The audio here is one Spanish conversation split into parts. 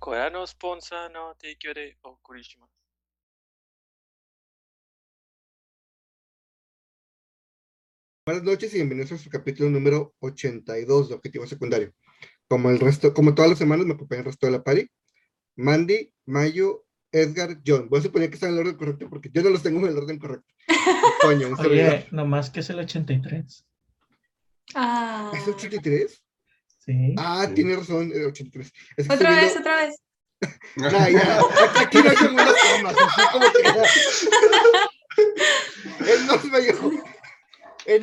Corea no sponsor eh, o Kurishima. Buenas noches y bienvenidos a su capítulo número 82 de Objetivo Secundario. Como el resto, como todas las semanas me acompaña el resto de la pari. Mandy, Mayo, Edgar, John. Voy a suponer que están en el orden correcto porque yo no los tengo en el orden correcto. Coño, Oye, nomás que es el 83. Ah. ¿Es el 83? Sí. Ah, Sí. tiene razón, el 83. Es que Otra vez, viendo- otra vez. Nah, ya, aquí no hay segundas tomas, así como que... Él no es viejo. En-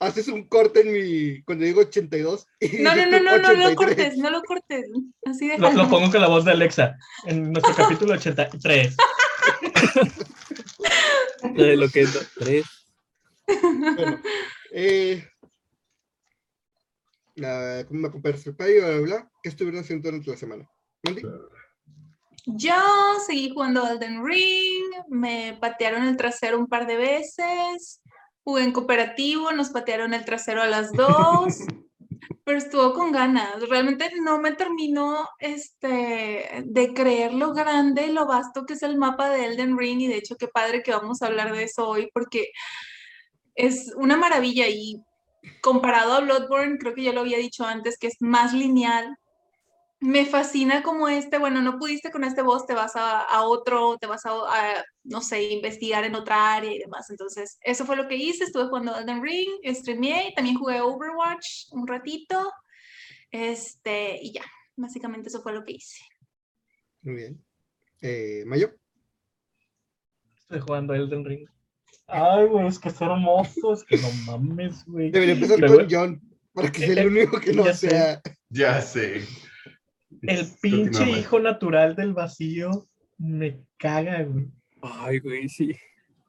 haces un corte en mi... Cuando digo 82 y No, no, dices no, tú no, no lo 83. cortes, no lo cortes. Así de Lo, lo pongo con la voz de Alexa en nuestro capítulo 83. De lo que es do- tres. Bueno, eh, nada, ¿cómo me acompaña el payo? Bla, bla, bla. ¿Qué estuvieron haciendo durante la semana? Mandy? Yo seguí jugando Elden Ring, me patearon el trasero un par de veces, jugué en cooperativo, nos patearon el trasero a las dos, pero estuvo con ganas. Realmente no me terminó este, de creer lo grande y lo vasto que es el mapa de Elden Ring y de hecho qué padre que vamos a hablar de eso hoy porque es una maravilla y comparado a Bloodborne, creo que ya lo había dicho antes, que es más lineal. Me fascina como este, bueno, no pudiste con este boss, te vas a, a otro, te vas a, a, no sé, investigar en otra área y demás. Entonces, eso fue lo que hice, estuve jugando Elden Ring, streameé, y también jugué Overwatch un ratito, este, y ya, básicamente eso fue lo que hice. Muy bien. Eh, Mayo. Estoy jugando Elden Ring. Ay, güey, es que es hermoso, es que no mames, güey. Debería empezar con John, para que sea el Eh, único que no ya sé. sea... Ya sé. El Es- pinche hijo natural del vacío me caga, güey. Ay, güey, sí.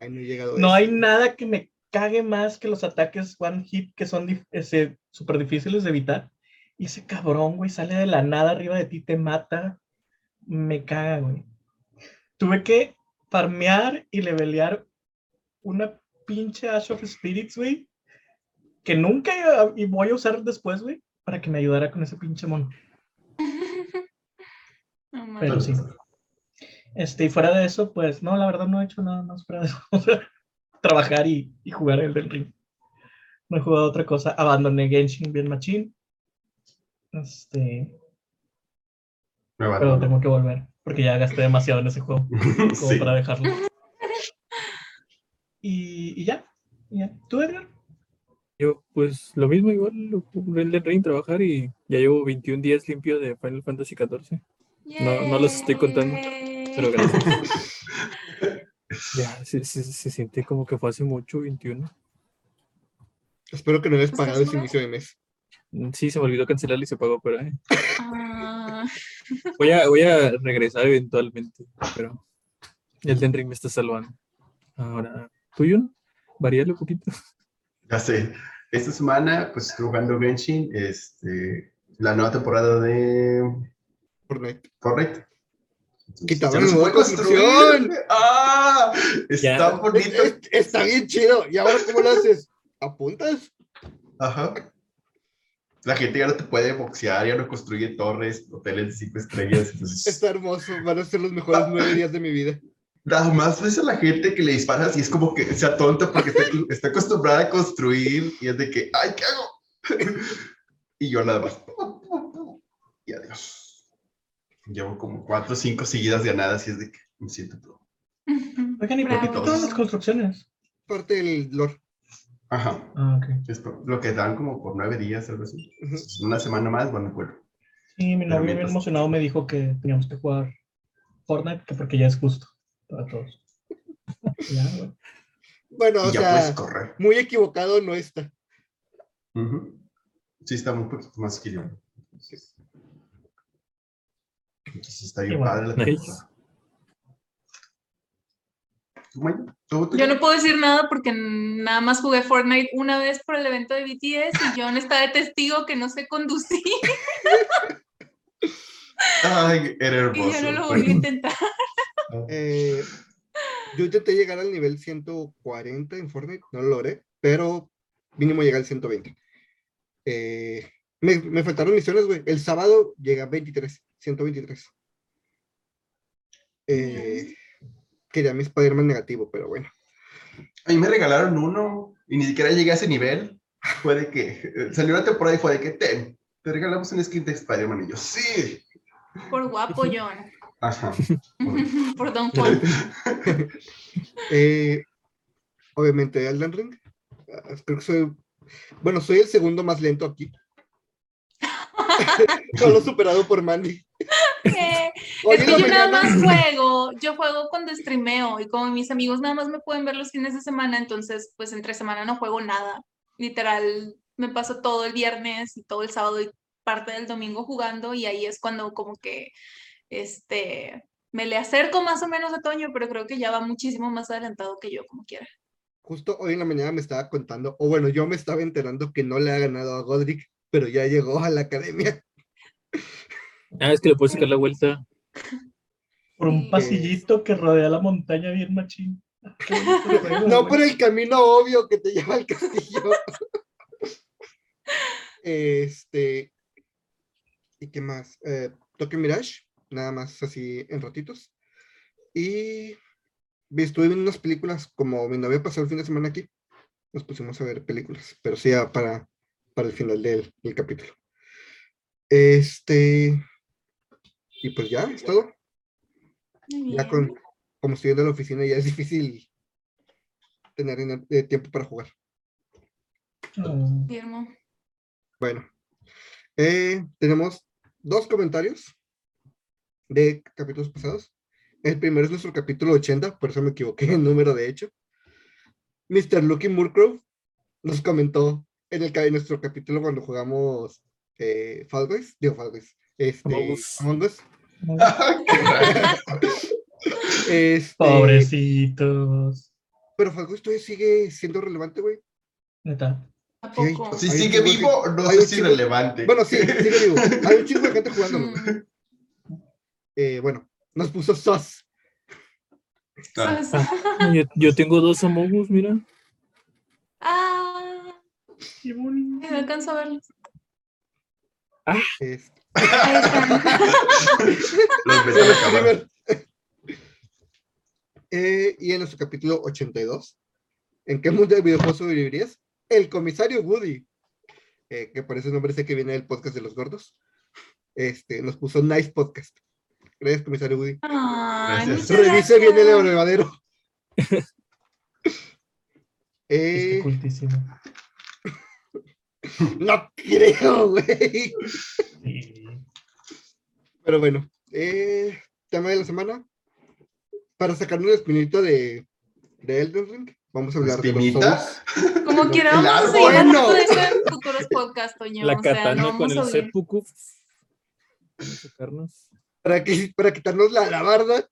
Ay, no he llegado No hay nada que me cague más que los ataques one hit que son súper difíciles de evitar. Y ese cabrón, güey, sale de la nada arriba de ti, te mata. Me caga, güey. Tuve que farmear y levelear una pinche Ash of Spirits, güey. Que nunca iba- y voy a usar después, güey, para que me ayudara con ese pinche mono. No. Pero sí. Este, y fuera de eso, pues no, la verdad no he hecho nada más fuera de eso. O sea, trabajar y, y jugar el del ring. No he jugado otra cosa. Abandoné Genshin bien machine. Este, Me pero tengo que volver. Porque ya gasté demasiado en ese juego. Como Sí. para dejarlo. Y, y ya. ¿Tú, Edgar? Yo, pues lo mismo, igual, el Ring, trabajar y ya llevo 21 días limpio de Final Fantasy XIV. No- no los estoy contando, Pero gracias. Ya, se, se, se siente como que fue hace mucho, 21. Espero que no hayas ¿Estás pagado ese inicio de mes. Mm, Sí, se me olvidó cancelarlo y se pagó, pero eh, Ah, voy, a, voy a regresar eventualmente. Pero el Ring me está salvando. Ahora, ¿tú, Jun? Varíale un poquito. Ya sé. Esta semana, pues jugando Genshin, este, la nueva temporada de Fortnite. Fortnite. No modo puede construcción. ¡Ah! Está Ya. bonito. Es- es- Está bien chido. ¿Y ahora cómo lo haces? ¿Apuntas? Ajá. La gente ya no te puede boxear, ya no construye torres, hoteles de cinco estrellas. Entonces, Está hermoso. Van a ser los mejores nueve días de mi vida. Nada más ves a la gente que le disparas y es como que sea tonta porque está, está acostumbrada a construir y es de que, ¡ay, qué hago! y yo nada más. Y adiós. Llevo como cuatro o cinco seguidas ganadas y es de que me siento todo. Oigan, ¿y por qué todas las construcciones? Parte del lore. Ajá. Ah, ok. Es por- lo que dan como por nueve días, algo así. Una semana más, bueno, bueno. Sí, mi novio bien emocionado me dijo que teníamos que jugar Fortnite, que porque ya es justo para todos. Bueno, o y ya puedes sea, correr. muy equivocado no está. Sí, está un poquito más equilibrado. Entonces, entonces está bien bueno. padre la. Yo no puedo decir nada porque nada más jugué Fortnite una vez por el evento de BTS y John está de testigo que no sé conducir Ay, era y ya no lo volví a intentar. Eh, yo intenté llegar al nivel 140 en Fortnite, no lo logré, pero mínimo llegué al 120. Eh, me, me faltaron misiones, güey. El sábado llega a 23, 123. eh, quería mi Spider-Man negativo, pero bueno. A mí me regalaron uno y ni siquiera llegué a ese nivel. Fue de que eh, salió una temporada y fue de que ten, te regalamos un skin de Spider-Man. Y yo, sí. Por guapo, John. Ajá. Por Don Juan. Eh, obviamente, Elden Ring. Ah, Creo que soy. Bueno, soy el segundo más lento aquí. Solo superado por Mandy. Es que yo nada más juego, yo juego cuando streameo y como mis amigos nada más me pueden ver los fines de semana, entonces pues entre semana no juego nada. Literal, me paso todo el viernes y todo el sábado y parte del domingo jugando y ahí es cuando como que este me le acerco más o menos a Toño, pero creo que ya va muchísimo más adelantado que yo como quiera. Justo hoy en la mañana me estaba contando, o bueno, yo me estaba enterando que no le ha ganado a Godric, pero ya llegó a la academia. Ah, es que le puedes sacar la vuelta. Por un pasillito que rodea la montaña bien machín. No por el camino obvio que te lleva al castillo. este. ¿Y qué más? Eh, Tokyo Mirage, nada más así en ratitos. Y vi- estuve viendo unas películas, como mi novia pasó el fin de semana aquí, nos pusimos a ver películas, pero sí ya para, para el final del, del capítulo. Este. Y pues ya, es todo. Ya con, como estoy en la oficina, ya es difícil tener eh, tiempo para jugar. Guillermo. Bueno, eh, tenemos dos comentarios de capítulos pasados. El primero es nuestro capítulo 80, por eso me equivoqué en número de hecho. Mr. Lucky Murcrow nos comentó en, el, ca- en nuestro capítulo cuando jugamos eh, Fall Guys, digo Fall Guys, este, Among Us. Este, Pobrecitos. Pero Fall Guys todavía sigue siendo relevante, güey. Neta. ¿A Sí? Si sigue vivo, no sé si relevante. Bueno, sí, sigue vivo. Hay un chingo de gente jugándolo. Eh, bueno, nos puso SOS. Ah. Yo, yo tengo dos Among Us, mira. Ah, Qué bonito. no alcanzo a verlos. Es- Ahí están. Los ves Se a los la cámara. primer- Eh, y en nuestro capítulo 82, ¿en qué mundo de videojuegos sobrevivirías? El comisario Woody, eh, que por ese nombre sé que viene del podcast de los gordos, este, nos puso Nice Podcast. Gracias, comisario Woody. Ay, Gracias. muchas Revise bien el. Este Eh, cultísimo. no creo, güey. Sí. Pero bueno, eh, tema de la semana. Para sacarnos el espinito de, de Elden Ring, vamos a hablar de los ¿Espinita? Souls. Como el vamos a seguir hablando No. de eso en futuros podcasts, Toño. La o sea, katana no con vamos a el seppuku. Vamos a sacarnos. Para, que, para quitarnos la alabarda,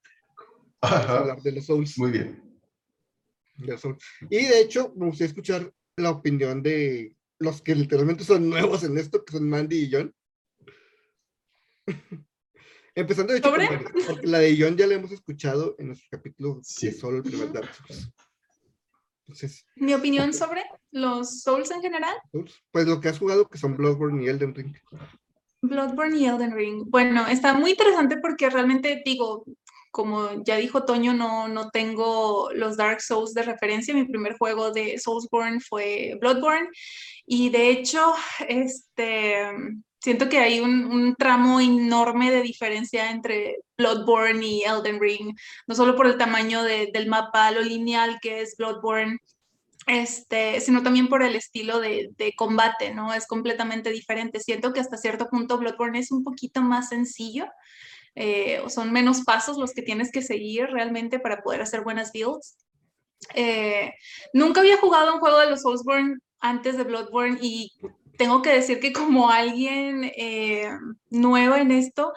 vamos a Ajá. hablar de los Souls. Muy bien. de los Souls. Y de hecho, me gustaría escuchar la opinión de los que literalmente son nuevos en esto, que son Mandy y John. Empezando de hecho, ¿Sobre? por Mandy, porque la de John ya la hemos escuchado en nuestro capítulo Sí. de solo el primer Dark Souls. Entonces, Mi opinión sobre los Souls en general. Pues lo que has jugado, que son Bloodborne y Elden Ring. Bloodborne y Elden Ring. Bueno, está muy interesante porque realmente digo, como ya dijo Toño, no, no tengo los Dark Souls de referencia. Mi primer juego de Soulsborne fue Bloodborne. Y de hecho, este, siento que hay un, tramo enorme de diferencia entre Bloodborne y Elden Ring. No solo por el tamaño de- del mapa, lo lineal que es Bloodborne. Este, sino también por el estilo de, combate, ¿no? Es completamente diferente. Siento que hasta cierto punto Bloodborne es un poquito más sencillo, eh, son menos pasos los que tienes que seguir realmente para poder hacer buenas builds. Eh, nunca había jugado un juego de los Soulsborne antes de Bloodborne y tengo que decir que como alguien eh, nueva en esto,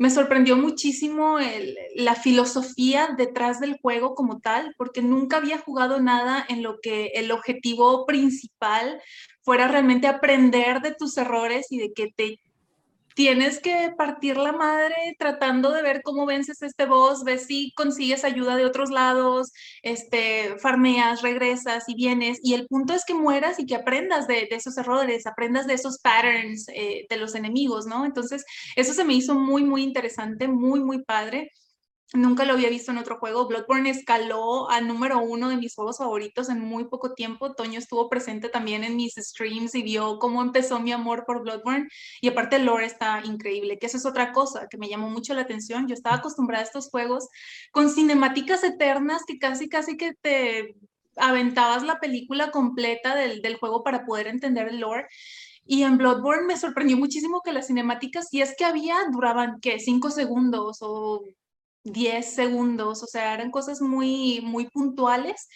me sorprendió muchísimo el- la filosofía detrás del juego como tal, porque nunca había jugado nada en lo que el objetivo principal fuera realmente aprender de tus errores y de que te tienes que partir la madre tratando de ver cómo vences este boss, ves si consigues ayuda de otros lados, este, farmeas, regresas y vienes, y el punto es que mueras y que aprendas de, de esos errores, aprendas de esos patterns eh, de los enemigos, ¿no? Entonces, eso se me hizo muy, muy interesante, muy, muy padre. Nunca lo había visto en otro juego. Bloodborne escaló a número uno de mis juegos favoritos en muy poco tiempo. Toño estuvo presente también en mis streams y vio cómo empezó mi amor por Bloodborne. Y aparte el lore está increíble, que eso es otra cosa que me llamó mucho la atención. Yo estaba acostumbrada a estos juegos con cinemáticas eternas que casi, casi que te aventabas la película completa del, del juego para poder entender el lore. Y en Bloodborne me sorprendió muchísimo que las cinemáticas, si es que había, duraban, ¿qué? Cinco segundos o 10 segundos, o sea, eran cosas muy, muy puntuales.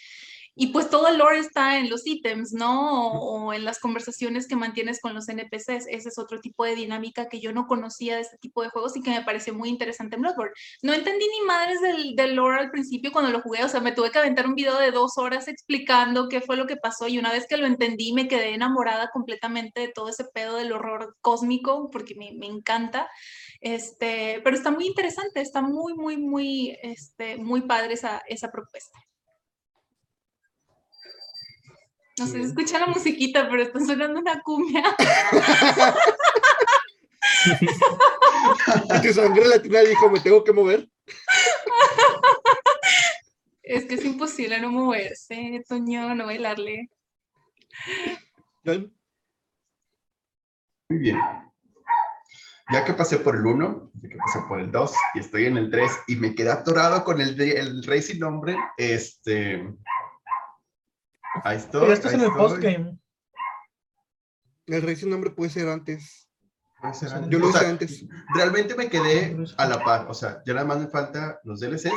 Y pues todo el lore está en los ítems, ¿no? O, en las conversaciones que mantienes con los NPCs. Ese es otro tipo de dinámica que yo no conocía de este tipo de juegos y que me pareció muy interesante en Bloodborne. No entendí ni madres del, del lore al principio cuando lo jugué, o sea, me tuve que aventar un video de dos horas explicando qué fue lo que pasó y una vez que lo entendí me quedé enamorada completamente de todo ese pedo del horror cósmico porque me, me encanta. Este, pero está muy interesante, está muy, muy, muy, este, muy padre esa, esa propuesta. No sé, escucha la musiquita, pero está sonando una cumbia. tu sangre latina dijo, me tengo que mover. Es que es imposible no moverse, Toño, no bailarle. Muy bien. Ya que pasé por el 1, ya que pasé por el 2 y estoy en el 3 y me quedé atorado con el, el Rey sin nombre, este... Ahí estoy. Pero esto es ahí en el postgame. el rey sin nombre puede ser antes. Puede ser antes. Yo lo O sea, hice antes. Realmente me quedé a la par, o sea, ya nada más me falta los DLCs,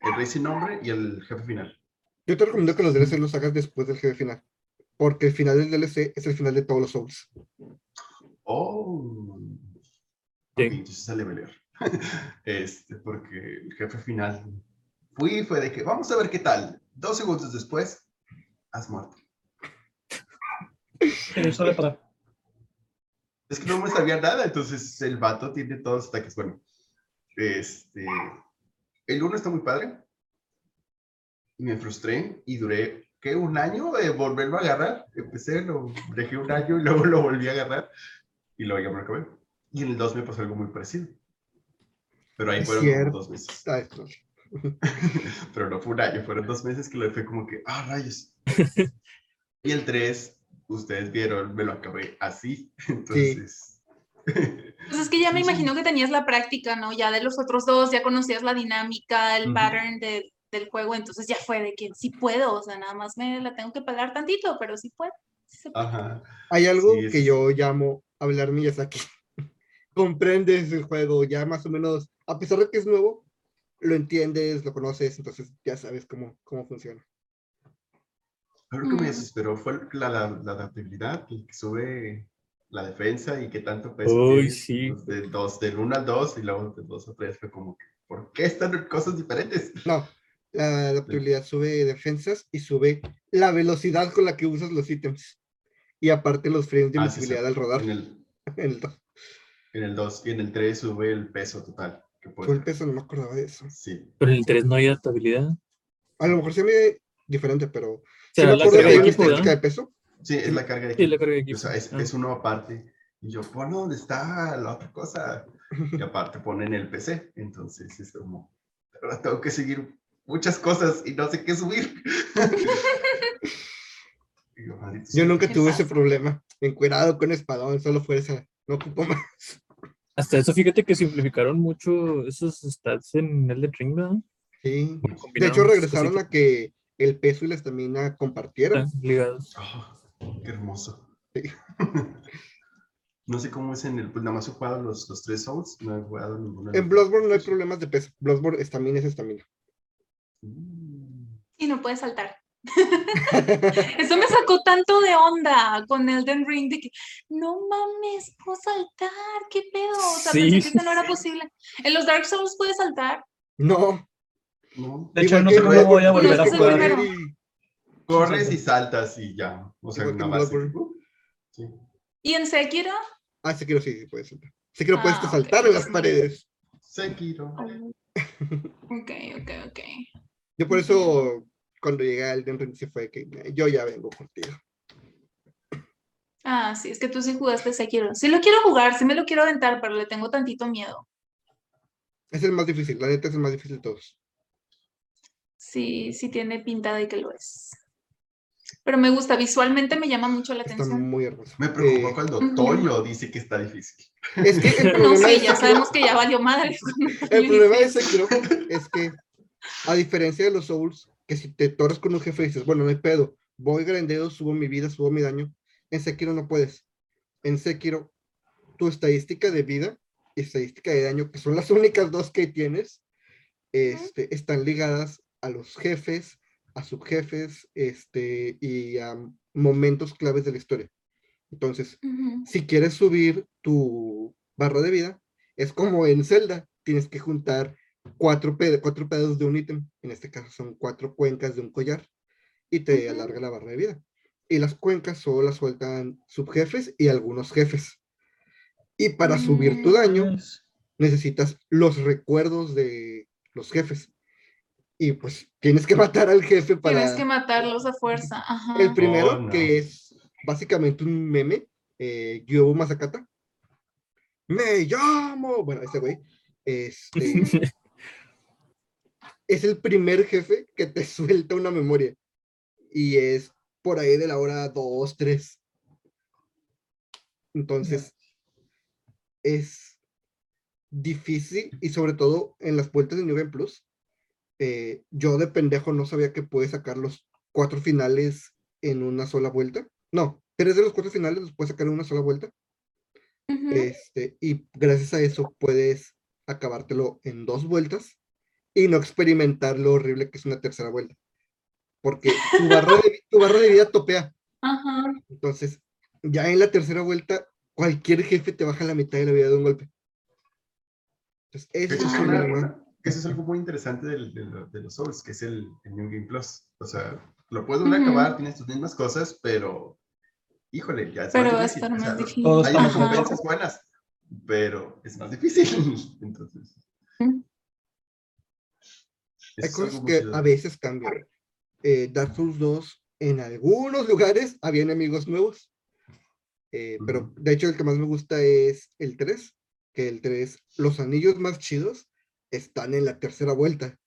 el Rey sin nombre y el jefe final. Yo te recomiendo que los DLC los hagas después del jefe final. Porque el final del DLC es el final de todos los Souls. Oh. Sí. Ok, entonces sale pelear. Este, porque el jefe final fui y fue de que vamos a ver qué tal. Dos segundos después, has muerto. Pasar. Es que no me sabía nada, entonces el vato tiene todos los ataques. Bueno, este. El uno está muy padre. Y me frustré y duré, ¿qué? Un año de volverlo a agarrar. Empecé, lo dejé un año y luego lo volví a agarrar. Y luego ya me lo acabé. Y en el 2 me pasó algo muy parecido. Pero ahí Es fueron cierto. dos meses. Pero no fue un año, fueron dos meses que lo fue como que, ah, rayos. y el 3, ustedes vieron, me lo acabé así. Entonces. Pues es que ya me Sí, sí. imagino que tenías la práctica, ¿no? Ya de los otros dos, ya conocías la dinámica, el Ujú. pattern de- del juego, entonces ya fue de que sí puedo, o sea, nada más me la tengo que pelar tantito, pero sí puedo. sí se puede. Ajá. Hay algo Sí, es- que yo llamo hablar Miyazaki. Comprendes el juego, ya más o menos, a pesar de que es nuevo, lo entiendes, lo conoces, entonces ya sabes cómo, cómo funciona. Lo que me Mm. desesperó fue la, la, la adaptabilidad, que sube la defensa y que tanto peso Uy, sí. Pues, De dos, del 1 al 2 y luego del 2 al 3 fue como ¿por qué están cosas diferentes? No, la adaptabilidad sube defensas y sube la velocidad con la que usas los ítems. Y aparte los frames de Ah, sí, visibilidad sí. al rodar. En el, En el. En el 2 y en el 3 sube el peso total. Que puede Fue el peso, no me acordaba de eso. Sí. Pero en el 3 no hay adaptabilidad. A lo mejor se me diferente, pero sí Será me la acuerdo carga que de equipo, estadística de peso. Sí, es la carga de Sí, la equipo. carga de O equipo. sea, es, Ah. es uno aparte. Y yo, pon dónde está la otra cosa. Y aparte ponen el PC. Entonces es como, ahora tengo que seguir muchas cosas y no sé qué subir. Yo, Yo nunca ¿Qué tuve ese problema. Encuerado con espadón, solo fuerza. No ocupo más. Hasta eso, fíjate que simplificaron mucho esos stats en Elden Ring, ¿verdad? Sí. De hecho, regresaron a que el peso y la estamina compartieran. ligados. Ah, qué hermoso. Sí. No sé cómo es en el, pues nada más he jugado los, los tres Souls, no he jugado ninguno. En Bloodborne no hay problemas de peso. Bloodborne estamina es estamina. Mm. Y no puedes saltar. Eso me sacó tanto de onda con Elden Ring de que no mames, puedo saltar, qué pedo. O sea, Sí. pensé que eso no era posible. En los Dark Souls puedes saltar. No. No, De hecho, igual no sé cómo voy a volver a jugar. y- corres y saltas y ya. O sea, Igual más. Sí. ¿Y en Sekiro? Ah, Sekiro sí, puedes saltar. Sekiro puedes Ah, ok. saltar en las paredes. Sekiro. Ok, ok, ok. Yo por eso, cuando llegué al Elden Ring, sí fue que yo ya vengo contigo. Ah, sí, es que tú sí jugaste Sekiro. Sí lo quiero jugar, sí me lo quiero aventar, pero le tengo tantito miedo. Es el más difícil, la neta es el más difícil de todos. Sí, sí tiene pinta de que lo es. Pero me gusta, visualmente me llama mucho la Está atención. muy hermoso. Me preocupó Eh, cuando. Toño dice que está difícil. es que el No, sí, ya Sekiro- sabemos que ya valió madre. El problema de Sekiro es que, a diferencia de los Souls, que si te toras con un jefe y dices, bueno, no hay pedo, voy grandeo, subo mi vida, subo mi daño, en Sekiro no puedes. En Sekiro, tu estadística de vida y estadística de daño, que son las únicas dos que tienes, este, están ligadas a los jefes, a subjefes, este, y a momentos claves de la historia. Entonces, si quieres subir tu barra de vida, es como en Zelda, tienes que juntar cuatro, ped- cuatro pedazos de un ítem, en este caso son cuatro cuencas de un collar, y te Ujú. alarga la barra de vida. Y las cuencas solo las sueltan subjefes y algunos jefes. Y para subir tu daño, necesitas los recuerdos de los jefes. Y pues tienes que matar al jefe para... Tienes que matarlos a fuerza. Ajá. El primero, Oh, no. que es básicamente un meme, eh, Gyobu Masakata. Me llamo. Bueno, ese güey. Este, es el primer jefe que te suelta una memoria. Y es por ahí de la hora 2, 3. Entonces, es difícil y sobre todo en las vueltas de New Game Plus. eh, yo de pendejo no sabía que puedes sacar los cuatro finales en una sola vuelta. No, tres de los cuatro finales los puedes sacar en una sola vuelta. Este, y gracias a eso puedes acabártelo en dos vueltas y no experimentar lo horrible que es una tercera vuelta. Porque tu barra de, tu barra de vida topea. Ajá. Entonces, ya en la tercera vuelta, cualquier jefe te baja la mitad de la vida de un golpe. Entonces, Eso es es, el una- problema. una- que eso es algo muy interesante del- de, lo- de los Souls, que es el, el New Game Plus. O sea, lo puedes a Ujú. acabar, tienes tus mismas cosas, pero híjole, ya es Pero va a más difícil. estar o sea, más difícil. Hay recompensas buenas, pero es más difícil. Entonces. Hay es cosas que a veces cambian. Eh, Dark Souls 2, en algunos lugares había enemigos nuevos. eh, Pero de hecho, el que más me gusta es el 3. Que el 3, los anillos más chidos están en la tercera vuelta.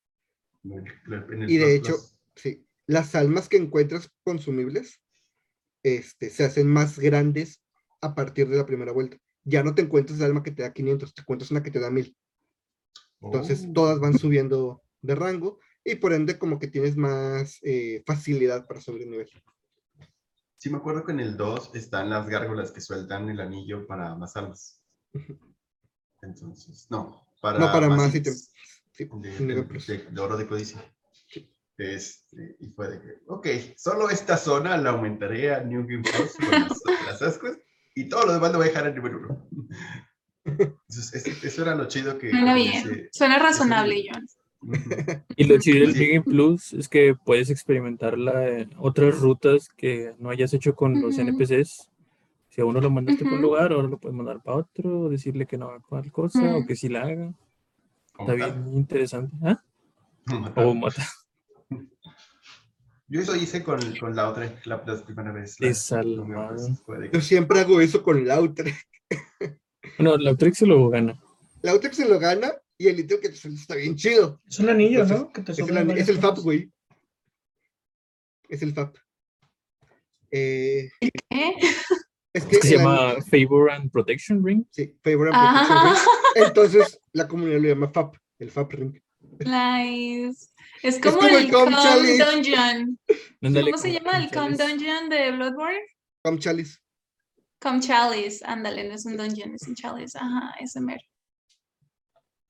Y de hecho, sí, las almas que encuentras consumibles este, se hacen más grandes a partir de la primera vuelta. Ya no te encuentras el alma que te da 500, te encuentras una que te da 1000. Entonces, Oh. todas van subiendo de rango y por ende como que tienes más eh, facilidad para subir de nivel. Sí, me acuerdo que en el 2 están las gárgolas que sueltan el anillo para más almas. Entonces, no, para, no para más ítems ítems. Sí, de, de- de- de oro de codicia. Este, y fue de que, ok, solo esta zona la aumentaré a New Game Plus con las, las ascuas y todo lo demás lo voy a dejar en nivel 1. Entonces, es- eso era lo chido que... Suena bien. ese- Suena razonable, John. Y lo chido del Game Plus es que puedes experimentar la- eh, otras rutas que no hayas hecho con los Ujú. NPCs. Si a uno lo mandaste para un Ujú. lugar, ahora lo puedes mandar para otro, o decirle que no haga tal cosa, o que sí la haga. Como Está tal. bien interesante. ¿Ah? Matar. O mata. Yo eso hice con, con la otra, la, la primera vez. la- no que- Yo siempre hago eso con Lautrec. Bueno, la Trek se lo gana. Lautrec se lo gana y el ítem que te suelta está bien chido. Es un anillo, Entonces, ¿no? Que te Es el, es el FAP, güey. Es el FAP. Eh, es que Es que se llama Favor and Protection Ring. Sí, Favor and Protection Ring. Entonces, la comunidad lo llama FAP, el FAP Ring. nice. Es como, como el el Com. Dungeon. ¿Cómo se llama el Com. Dungeon de Bloodborne? Com Chalice. Com Chalice, ándale, no es un dungeon, es un chalice. Ajá, ese mero.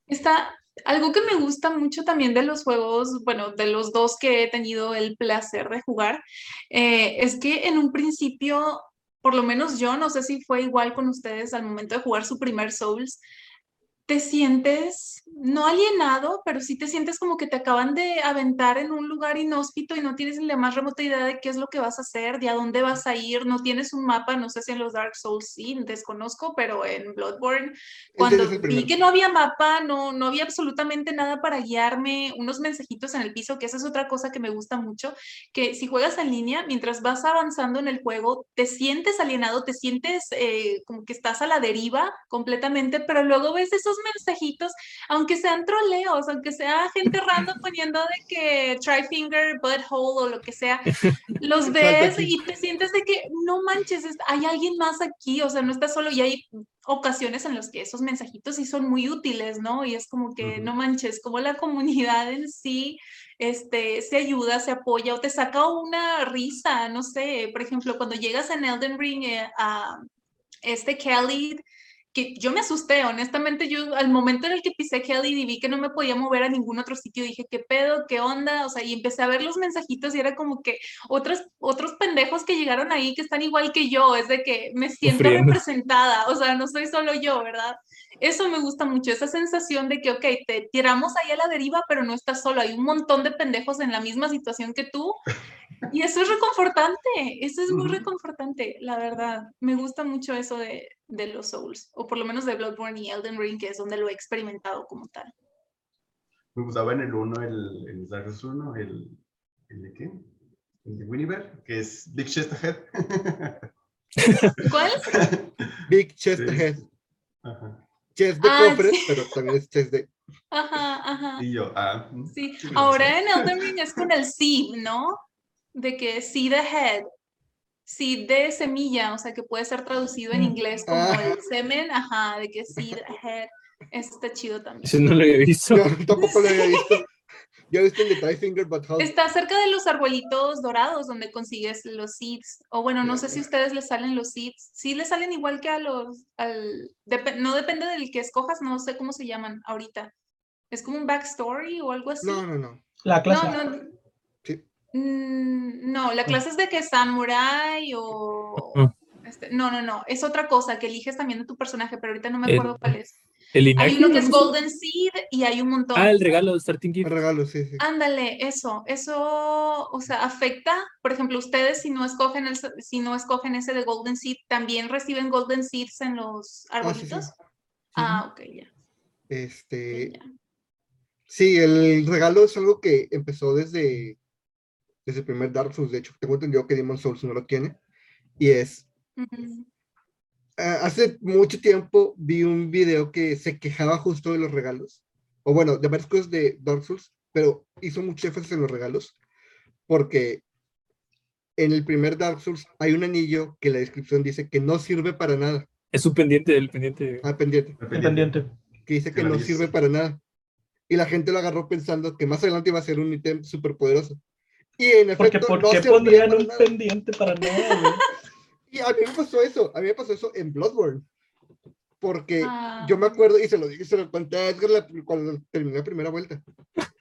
Está, algo que me gusta mucho también de los juegos, bueno, de los dos que he tenido el placer de jugar, eh, es que en un principio, por lo menos yo, no sé si fue igual con ustedes al momento de jugar su primer Souls, te sientes no alienado, pero sí te sientes como que te acaban de aventar en un lugar inhóspito y no tienes ni la más remota idea de qué es lo que vas a hacer, de a dónde vas a ir, no tienes un mapa, no sé si en los Dark Souls sí, desconozco, pero en Bloodborne, cuando vi que no había mapa, no, no había absolutamente nada para guiarme, unos mensajitos en el piso, que esa es otra cosa que me gusta mucho, que si juegas en línea, mientras vas avanzando en el juego, te sientes alienado, te sientes eh, como que estás a la deriva completamente, pero luego ves esos mensajitos, aunque sean troleos, aunque sea gente random poniendo de que try finger, butthole o lo que sea, los ves y te sientes de que no manches, es- hay alguien más aquí, o sea, no estás solo y hay ocasiones en las que esos mensajitos sí son muy útiles, ¿no? Y es como que Ujú. no manches, como la comunidad en sí este, se ayuda, se apoya o te saca una risa, no sé, por ejemplo, cuando llegas en Elden Ring eh, a este Kelly, que yo me asusté, honestamente, yo al momento en el que pisé Kelly y vi que no me podía mover a ningún otro sitio, dije, ¿qué pedo? ¿Qué onda? O sea, y empecé a ver los mensajitos y era como que otros, otros pendejos que llegaron ahí que están igual que yo, es de que me siento Sufriendo. representada, o sea, no soy solo yo, ¿verdad? Eso me gusta mucho, esa sensación de que, ok, te tiramos ahí a la deriva, pero no estás solo, hay un montón de pendejos en la misma situación que tú. Y eso es reconfortante, eso es muy reconfortante, la verdad. Me gusta mucho eso de, de los Souls, o por lo menos de Bloodborne y Elden Ring, que es donde lo he experimentado como tal. Me gustaba en el 1, el, el Dark Souls 1, el, el de qué? El de Winiver, que es Big Chest Ahead. ¿Cuál? Big chest Sí. ahead. Ajá. Chest de Ah, cofres, sí. pero también es chest de. Ajá, ajá. Y yo, ah. mm, Sí, ahora en Elden Ring es con el seed, ¿no? De que seed ahead, seed de semilla, o sea, que puede ser traducido en inglés como Ah. el semen, ajá, de que seed ahead. Eso está chido también. Ese no lo había visto. Tampoco lo había visto. Yo he visto el de Finger But How. Está cerca de los arbolitos dorados donde consigues los seeds. O bueno, no sé si a ustedes les salen los seeds. Sí les salen igual que a los, al, no depende del que escojas, no sé cómo se llaman ahorita. Es como un backstory o algo así. No, no, no. La clase. No, no. Mm, no, la clase es de que samurai o... Este, no, no, no, es otra cosa que eliges también de tu personaje, pero ahorita no me El- acuerdo cuál es. El Hay uno que es Golden Seed y hay un montón. Ah, el regalo de Starting Gift. Regalo, sí, sí. Ándale, eso, eso, o sea, afecta, por ejemplo, ustedes si no escogen el, si no escogen ese de Golden Seed, también reciben Golden Seeds en los Ah, sí, sí. arbolitos. Sí. Ah, ok, ya. Este, ya. sí, el regalo es algo que empezó desde, desde el primer Dark Souls. De hecho, tengo entendido que Demon Souls no lo tiene. Y es, Ujú. ah, hace mucho tiempo vi un video que se quejaba justo de los regalos. O bueno, de varias cosas de Dark Souls, pero hizo mucho énfasis en los regalos. Porque en el primer Dark Souls hay un anillo que la descripción dice que no sirve para nada. Es un pendiente del pendiente. Ah, pendiente. El pendiente. que dice que no sirve para nada. Y la gente lo agarró pensando que más adelante iba a ser un ítem súper poderoso. Y en Porque efecto, ¿por no qué servía pondrían un nada. pendiente para nada, güey? Y a mí me pasó eso, a mí me pasó eso en Bloodborne. Porque Ah. yo me acuerdo, y se lo dije, se lo conté a Edgar la- cuando terminé la primera vuelta.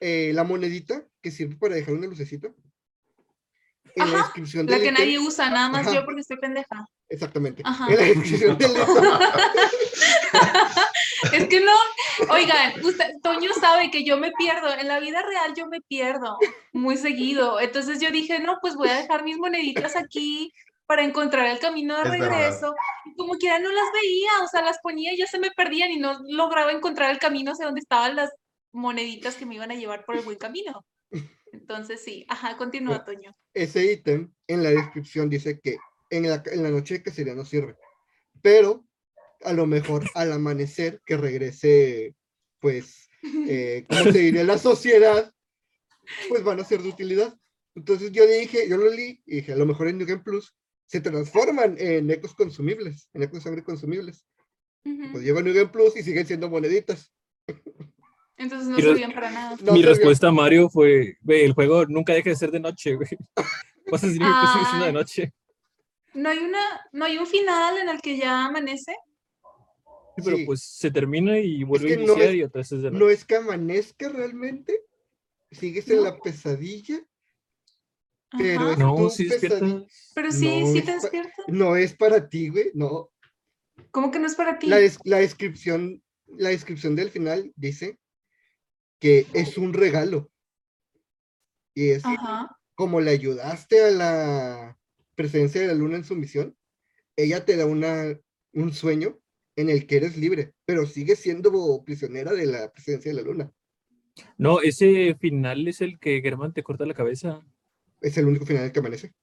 Eh, la monedita que sirve para dejar una lucecita. En la Ajá, descripción La del que ítem- nadie usa, nada más Ajá. yo porque estoy pendeja. Exactamente. Ajá. En la descripción del ítem- Es que no, oigan, usted, Toño sabe que yo me pierdo, en la vida real yo me pierdo muy seguido. Entonces yo dije, no, pues voy a dejar mis moneditas aquí para encontrar el camino de regreso. Y como quiera no las veía, o sea, las ponía y ya se me perdían y no lograba encontrar el camino hacia donde estaban las moneditas que me iban a llevar por el buen camino. Entonces sí, ajá, continúa, Toño. ese ítem en la descripción dice que en la, en la noche de cacería no sirve. Pero a lo mejor al amanecer que regrese, pues, eh, ¿cómo se diría? La sociedad, pues van a ser de utilidad. Entonces yo dije, yo lo leí y dije, a lo mejor en New Game Plus se transforman en ecos consumibles, en ecos de sangre consumibles. Ujú. Pues llego a New Game Plus y siguen siendo moneditas. Entonces no servían para nada. No Mi respuesta a Mario fue, ve, el juego nunca deja de ser de noche, güey. Vas a decir que sigue siendo de Ah. noche. ¿No hay, una, ¿No hay un final en el que ya amanece? Sí, pero Sí. pues se termina y vuelve que a no iniciar es- y otra vez es de noche. No es que amanezca realmente, sigues en No. la pesadilla, Pero Ajá. es- No, sí despierta. pesadilla- Pero sí, no sí es te pa- despierta. no es para ti, güey, no. ¿Cómo que no es para ti? La, des- la descripción, la descripción del final dice que es un regalo. Y es Ajá. como le ayudaste a la presencia de la luna en su misión, ella te da una, un sueño en el que eres libre, pero sigues siendo prisionera de la presencia de la luna. No, ese final es el que Germán te corta la cabeza. Es el único final que amanece.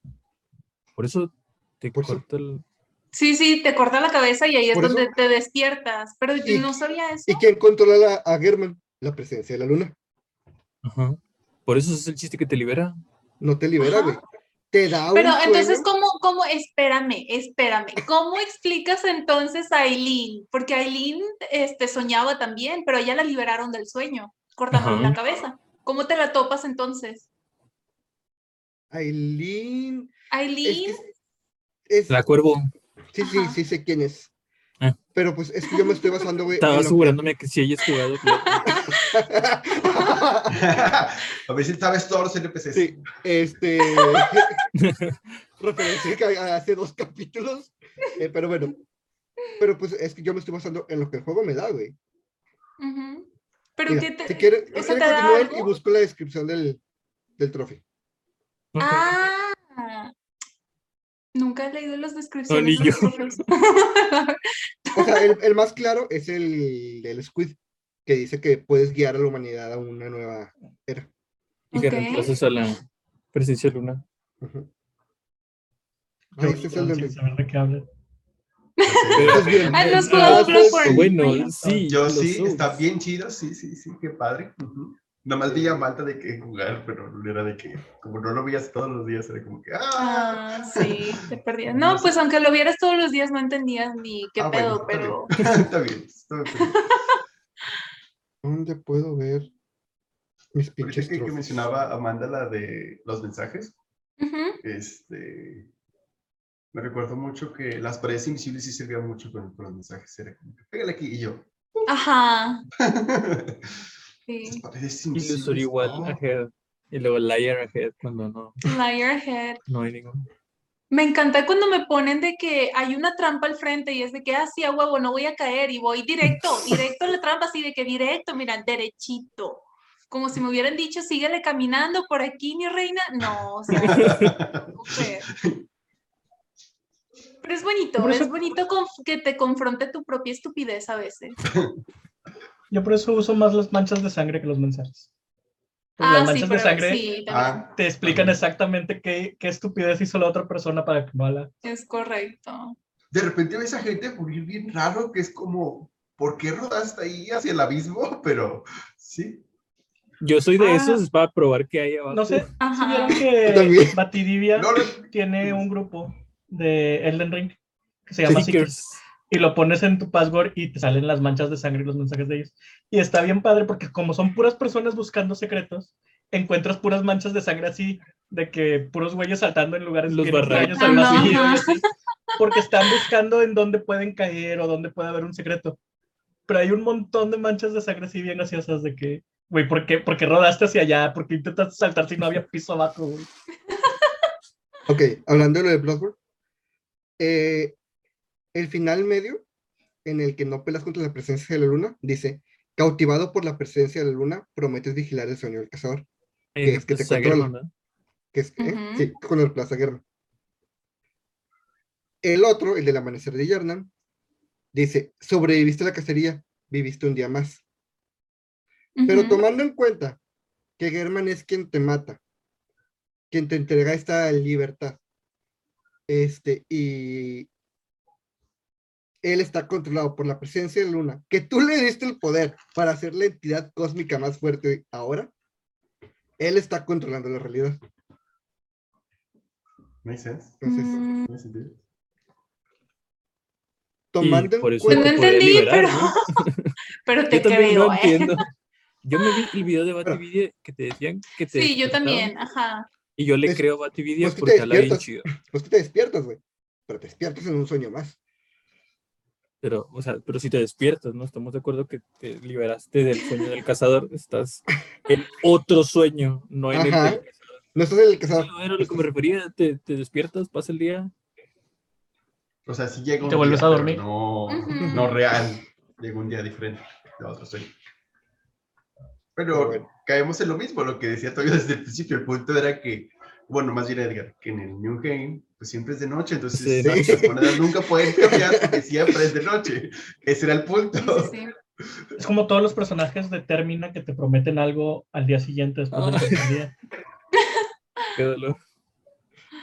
Por eso te Por eso. corta el... Sí, sí, te corta la cabeza y ahí es Por eso- donde te despiertas. Pero yo no sabía eso. ¿Y quién controla a German? La presencia de la luna. Ajá. Por eso es el chiste que te libera. No te libera, güey. Te da Pero un entonces. ¿cómo, cómo, espérame, espérame, ¿cómo explicas entonces a Aileen? Porque Aileen este, soñaba también, pero ella la liberaron del sueño, cortándole Ajá. la cabeza. ¿Cómo te la topas entonces? Aileen. Es, Aileen, que es- La cuervo. sí, sí, Ajá. sí sé quién es. Ah. Pero pues es que yo me estoy basando, güey. Estaba lo que- asegurándome que si hayas jugado. a ver si sabes todos los NPCs. Sí, este. referencia que a- hace dos capítulos. eh, pero bueno. Pero pues es que yo me estoy basando en lo que el juego me da, güey. ujú. pero Mira, ¿qué te...? si quieren, o si sea, quieren ¿te da algo? y busco la descripción del, del trofeo. Ah, nunca he leído las descripciones. ni de los yo. O sea, el, el más claro es el del Squid, que dice que puedes guiar a la humanidad a una nueva era. Y que reemplazas a la presencia lunar. Yo este es el sin del- saber de qué hablan. Pues bien. Ah, ¿no has Ah, jugado pues, Bloodborne? Bueno, sí. Yo los sí, está bien chido, sí, sí, sí, qué padre. Ujú. Nomás veía falta de que jugar, pero no era de que, como no lo veías todos los días, era como que, ¡ah! Ah, sí, te perdías. No, pues aunque lo vieras todos los días no entendías ni qué Ah, bueno, pedo, está pero... está bien, está bien. ¿Dónde puedo ver mis pinches que, que mencionaba Amanda la de los mensajes, Ujú. este, me recuerdo mucho que las paredes invisibles sí servían mucho con, con los mensajes, era como que, pégale aquí, y yo. Ajá, Las sí. paredes Illusory invisibles, igual oh. ahead. Y luego liar ahead cuando no, Liar head. no hay ningún. Me encanta cuando me ponen de que hay una trampa al frente y es de que, ah, sí, a huevo, no voy a caer y voy directo, directo a la trampa, así de que directo, mira, derechito. Como si me hubieran dicho, síguele caminando por aquí, mi reina. No, o sea. Pero es bonito, Por eso- es bonito que te confronte tu propia estupidez a veces. Yo por eso uso más las manchas de sangre que los mensajes. Ah, las manchas de sangre sí, Ah, te explican exactamente qué, qué estupidez hizo la otra persona para que no la... es correcto. de repente ves a gente morir bien raro, que es como, ¿por qué rodaste ahí hacia el abismo? Pero, sí. Yo soy de Ah. esos es para probar que hay abajo. No sé, Ajá. que Batidivia No, no, tiene un grupo de Elden Ring que se llama Seekers. Seekers. Y lo pones en tu password y te salen las manchas de sangre y los mensajes de ellos. Y está bien padre porque como son puras personas buscando secretos, encuentras puras manchas de sangre así, de que puros güeyes saltando en lugares Los al Ah, no, así, porque están buscando en dónde pueden caer o dónde puede haber un secreto. Pero hay un montón de manchas de sangre así bien graciosas de que, güey, ¿por qué, por qué rodaste hacia allá? ¿Por qué intentaste saltar si no había piso abajo, güey? Ok, hablando de lo de Bloodborne, eh, el final medio, en el que no pelas contra la presencia de la luna, dice, cautivado por la presencia de la luna, prometes vigilar el sueño del cazador, Eh, es que te controla. ¿no? que es, ¿eh? Sí, con el Plaza Guerra. El otro, el del amanecer de Yarnan, dice, sobreviviste a la cacería, viviste un día más. Pero tomando en cuenta que German es quien te mata, quien te entrega esta libertad, este, y él está controlado por la presencia de Luna, que tú le diste el poder para hacer la entidad cósmica más fuerte ahora, él está controlando la realidad. Makes sense. Entonces, Mm, tomando por eso Pues no cuenta... entendí, liberar, pero, ¿no? pero te Yo creo, no ¿eh? entiendo. Yo me vi el video de Batividia que te decían que te Sí, yo también, ajá. Y yo le Es- creo a Batividia pues porque habla bien despiertas. chido. Pues que te despiertas, güey. Pero te despiertas en un sueño más. Pero, o sea, pero si te despiertas, ¿no? Estamos de acuerdo que te liberaste del sueño del cazador, estás en otro sueño, no en Ajá. el. No estás en el cazador. No, era lo que me refería, te, te despiertas, pasa el día. O sea, sí llega un Te vuelves día, a dormir. No, no real. Llega un día diferente de otro sueño. Pero caemos en lo mismo, lo que decía todavía desde el principio. El punto era que, bueno, más bien Edgar, que en el New Game, pues siempre es de noche, entonces Sí. las monedas nunca pueden cambiar porque siempre es de noche. Ese era el punto. Sí, sí, sí. Es como todos los personajes de Termina que te prometen algo al día siguiente después Ah. tercer día. Qué dolor.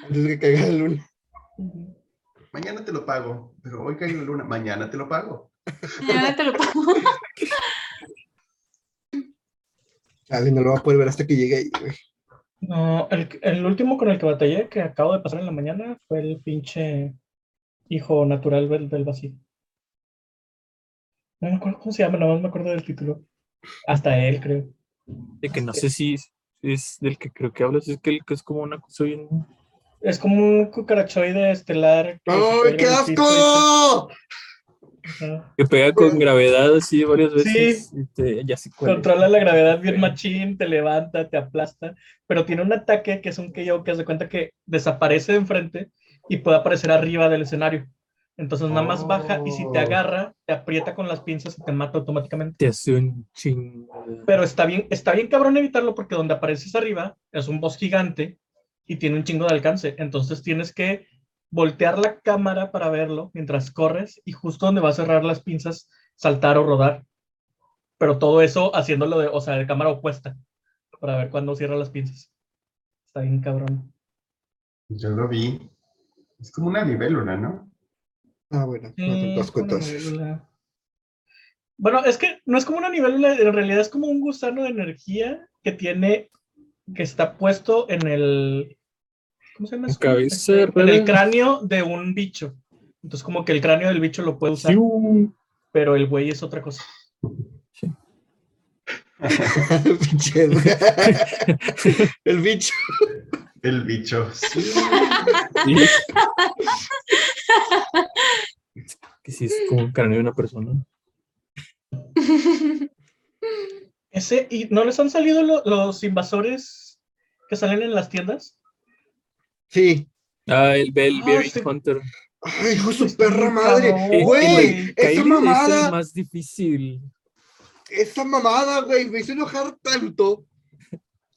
Antes de que caiga la luna. mañana te lo pago. Pero hoy cae la luna, mañana te lo pago. Mañana te lo pago. Chale, no lo va a poder ver hasta que llegue ahí, güey. No, el, el último con el que batallé, que acabo de pasar en la mañana, fue el pinche hijo natural del, del vacío. No me acuerdo cómo se llama, nada más me acuerdo del título. Hasta él, creo. De que no sé si es del que creo que hablas, es que el que es como una cosa bien. Es como un cucarachoide estelar. ¡Ay, qué asco! Ajá. que pega con gravedad así varias Sí. veces. y te- ya sé cuál es. Controla la gravedad bien machín, te levanta, te aplasta, pero tiene un ataque que es un KO que hace cuenta que desaparece de enfrente y puede aparecer arriba del escenario. Entonces nada más baja y si te Oh. agarra, te aprieta con las pinzas y te mata automáticamente. Te hace un chingo. de- Pero está bien, está bien cabrón evitarlo porque donde apareces arriba es un boss gigante y tiene un chingo de alcance. Entonces tienes que voltear la cámara para verlo mientras corres y justo donde va a cerrar las pinzas, saltar o rodar. Pero todo eso haciéndolo de, o sea, de cámara opuesta para ver cuándo cierra las pinzas. Está bien cabrón. Yo lo vi. Es como una libélula, ¿no? Ah, bueno, no una entonces. libélula. Bueno, es que no es como una libélula, en realidad es como un gusano de energía que tiene, que está puesto en el, ¿cómo se llama? En eso? cabeza, En el cráneo de un bicho. Entonces como que el cráneo del bicho lo puede usar, pero el güey es otra cosa. Pinche- El bicho. El bicho. Sí. Sí. que sí es como un cráneo de una persona. Ese, ¿y no les han salido lo- los invasores que salen en las tiendas? Sí. Ah, el Bell Ah, Berry. Hunter. Ay, hijo de su perra madre. Eh, Güey, el esa Es mamada. el más difícil. Esa mamada, güey, me hizo enojar tanto.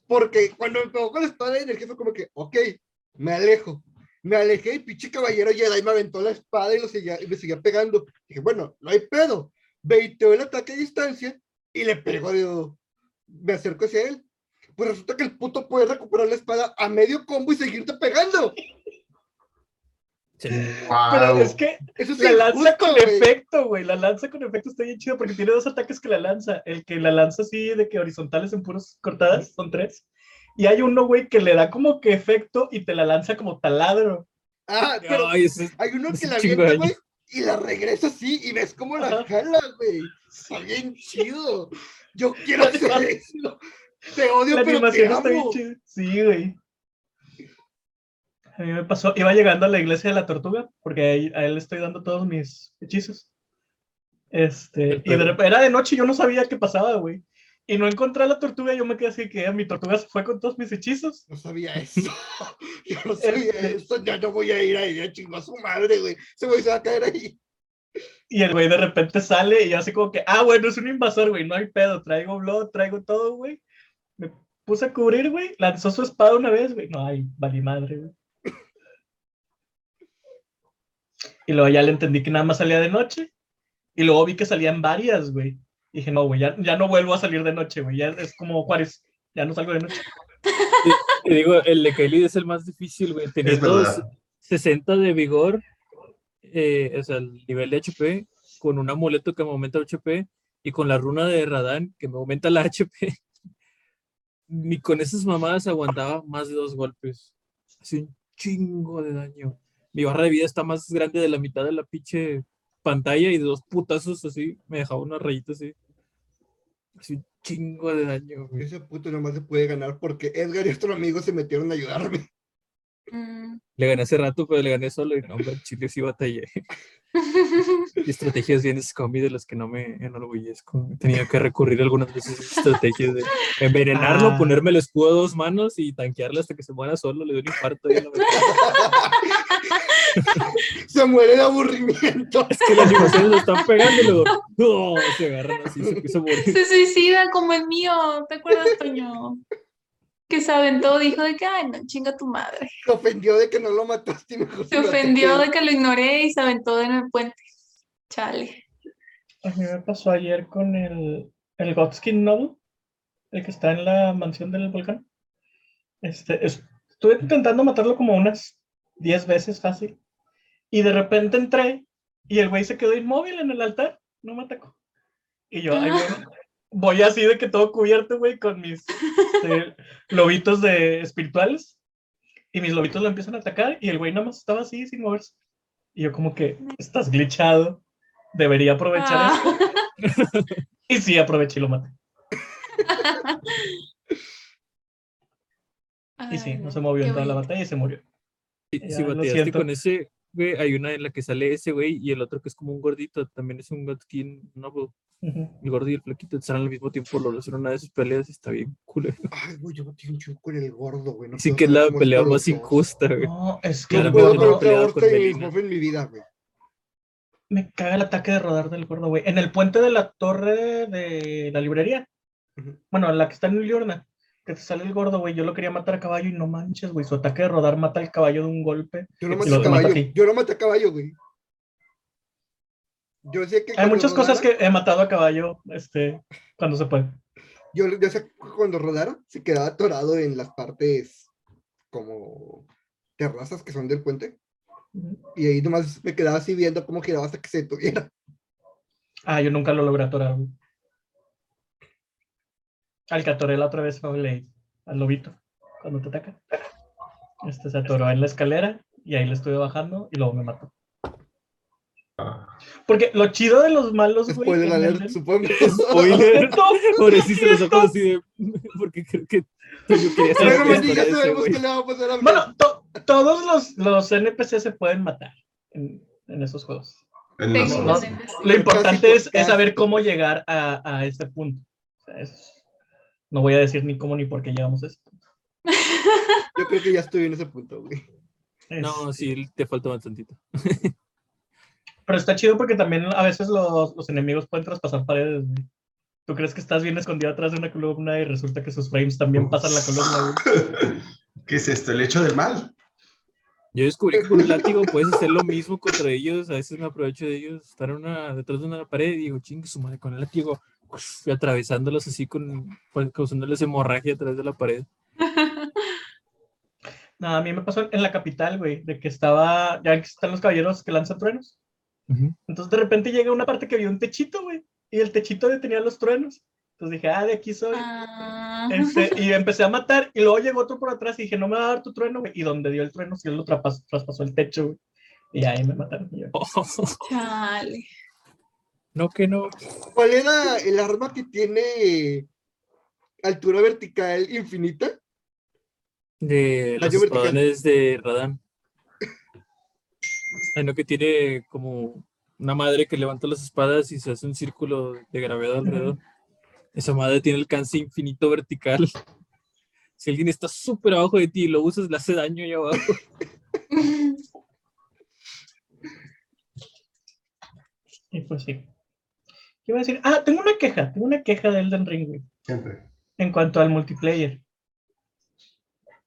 Porque cuando me pegó con la espada de energía fue como que, ok, me alejo. Me alejé y pinche caballero Jedi me aventó la espada y, lo seguía, y me seguía pegando. Dije, bueno, no hay pedo. Veiteó el ataque a distancia y le pegó. Me acerco hacia él. Pues resulta que el puto puede recuperar la espada a medio combo y seguirte pegando. Sí. Pero Wow. es que Eso es la lanza con efecto, güey. La lanza con efecto está bien chido porque tiene dos ataques que la lanza. El que la lanza así de que horizontales en puros cortadas, son tres. Y hay uno, güey, que le da como que efecto y te la lanza como taladro. Ah, pero Ay, hay uno que la avienta, güey, y la regresa así y ves cómo la Ajá. jala, güey. Está bien chido. Yo quiero hacer eso. Te odio, La pero te animación está bien amo. chida. Sí, güey. A mí me pasó, iba llegando a la iglesia de la tortuga, porque ahí- a él le estoy dando todos mis hechizos. Este, y de era de noche y yo no sabía qué pasaba, güey. Y no encontré a la tortuga, yo me quedé así que "Ah, mi tortuga se fue con todos mis hechizos. No sabía eso. Yo no sabía Este- eso. Ya no voy a ir ahí. Ya chingó a su madre, güey. Ese güey se va a caer ahí. Y el güey de repente sale y yo así como que, ah, bueno, es un invasor, güey, no hay pedo, traigo blood, traigo todo, güey. Puse a cubrir, güey, lanzó su espada una vez, güey. No, ay, vale madre, güey. Y luego ya le entendí que nada más salía de noche. Y luego vi que salían varias, güey. Y dije, no, güey, ya, ya no vuelvo a salir de noche, güey. Ya es como Juárez, ya no salgo de noche. Te digo, el de Kylie es el más difícil, güey. Es Teniendo verdad. 60 de vigor, eh, o sea, el nivel de HP, con un amuleto que me aumenta el HP y con la runa de Radan que me aumenta la HP. Ni con esas mamadas aguantaba más de dos golpes. Hace un chingo de daño. Mi barra de vida está más grande de la mitad de la pinche pantalla y de dos putazos así me dejaba una rayita así. Hace un chingo de daño. Ese puto nomás se puede ganar porque Edgar y otro amigo se metieron a ayudarme. Mm. Le gané hace rato, pero le gané solo y no, hombre, Chile sí batallé. Y estrategias bien scummy de las que no me enorgullezco. He tenido que recurrir algunas veces a estrategias de envenenarlo, Ah. ponerme el escudo a dos manos y tanquearle hasta que se muera solo, le doy un infarto. y. Se muere de aburrimiento. es que las animaciones lo están pegando y luego ¡no! se agarran así, se empieza a morir. Se suicida como el mío, ¿te acuerdas, Toño? Que se aventó, dijo de que, ay, no, chinga tu madre. Se ofendió de que no lo mataste. y mejor Se ofendió de que lo ignoré y se aventó en el puente. Chale. A mí me pasó ayer con el, el Godskin Noble, el que está en la mansión del volcán. Este, es- estuve intentando matarlo como unas 10 veces fácil. Y de repente entré y el güey se quedó inmóvil en el altar, no me atacó. Y yo, ay, bueno, voy así de que todo cubierto, güey, con mis este, lobitos de espirituales. Y mis lobitos lo empiezan a atacar y el güey nada más estaba así sin moverse. Y yo como que, estás glitchado, debería aprovechar Ah. esto. Y sí, aproveché y lo maté. Y sí, Ay, no se movió en toda la batalla y se murió. Si, Ya, si bateaste con ese, güey, hay una en la que sale ese güey y el otro que es como un gordito, también es un Godskin Noble. El gordo y el flaquito están al mismo tiempo, lo hicieron una de sus peleas y está bien cool. Ay, güey, yo metí un chuco con el gordo, güey. no puedo que es la pelea más injusta, güey. No, es que Claramente no con peleaba otra con Melina. En mi vida, güey. me caga el ataque de rodar del gordo, güey. En el puente de la torre de la librería. Ujú. Bueno, la que está en Liorna. Que te sale el gordo, güey. Yo lo quería matar a caballo y no manches, güey. Su ataque de rodar mata al caballo de un golpe. Yo no maté lo a caballo. Yo no maté a caballo, güey. Yo sé que Hay muchas cosas que he matado a caballo, este, cuando se puede. Yo, yo sé que cuando rodara se quedaba atorado en las partes como terrazas que son del puente. Y ahí nomás me quedaba así viendo cómo giraba hasta que se detuviera. Ah, yo nunca lo logré atorar. Al que atoré la otra vez fue al lobito, cuando te ataca. Este se atoró en la escalera y ahí le estuve bajando y luego me mató. Porque lo chido de los malos, güey. Spoiler alert, supongo. Spoiler. Ahora sí se los ojos así de. Porque creo que yo quería saber Pero ya sabemos que le va a pasar a mí. Bueno, to- todos los, los NPC se pueden matar en, en esos juegos. En Tengo los- no, un Lo importante es, saber cómo llegar a, a este punto. O sea, es- no voy a decir ni cómo ni por qué llegamos a ese punto. Yo creo que ya estoy en ese punto, güey. No, sí, te falta bastantito. Pero está chido porque también a veces los, los enemigos pueden traspasar paredes. güey. Tú crees que estás bien escondido atrás de una columna y resulta que sus frames también pasan la columna. güey. ¿Qué es esto? ¿El hecho del mal? Yo descubrí que con un látigo puedes hacer lo mismo contra ellos. A veces me aprovecho de ellos, estar una, detrás de una pared y digo, chingue su madre, con el látigo, uf, y atravesándolos así, con, pues, causándoles hemorragia a través de la pared. No, a mí me pasó en la capital, güey, de que estaba, ya están los caballeros que lanzan truenos. Entonces de repente llega una parte que había un techito, güey, y el techito detenía los truenos. Entonces dije, ah, de aquí soy. Ah. Este, y empecé a matar, y luego llegó otro por atrás y dije, no me va a dar tu trueno, güey. Y donde dio el trueno, sí lo trapas- traspasó el techo, güey. Y ahí me mataron. yo, Chale. no, que no. ¿Cuál era el arma que tiene altura vertical infinita? De los vertical. de Radán. No, que tiene como una madre que levanta las espadas y se hace un círculo de gravedad alrededor. Esa madre tiene alcance infinito vertical. Si alguien está súper abajo de ti y lo usas, le hace daño ahí abajo. Y pues sí. ¿Qué iba a decir? Ah, tengo una queja, tengo una queja de Elden Ring, Siempre. en cuanto al multiplayer.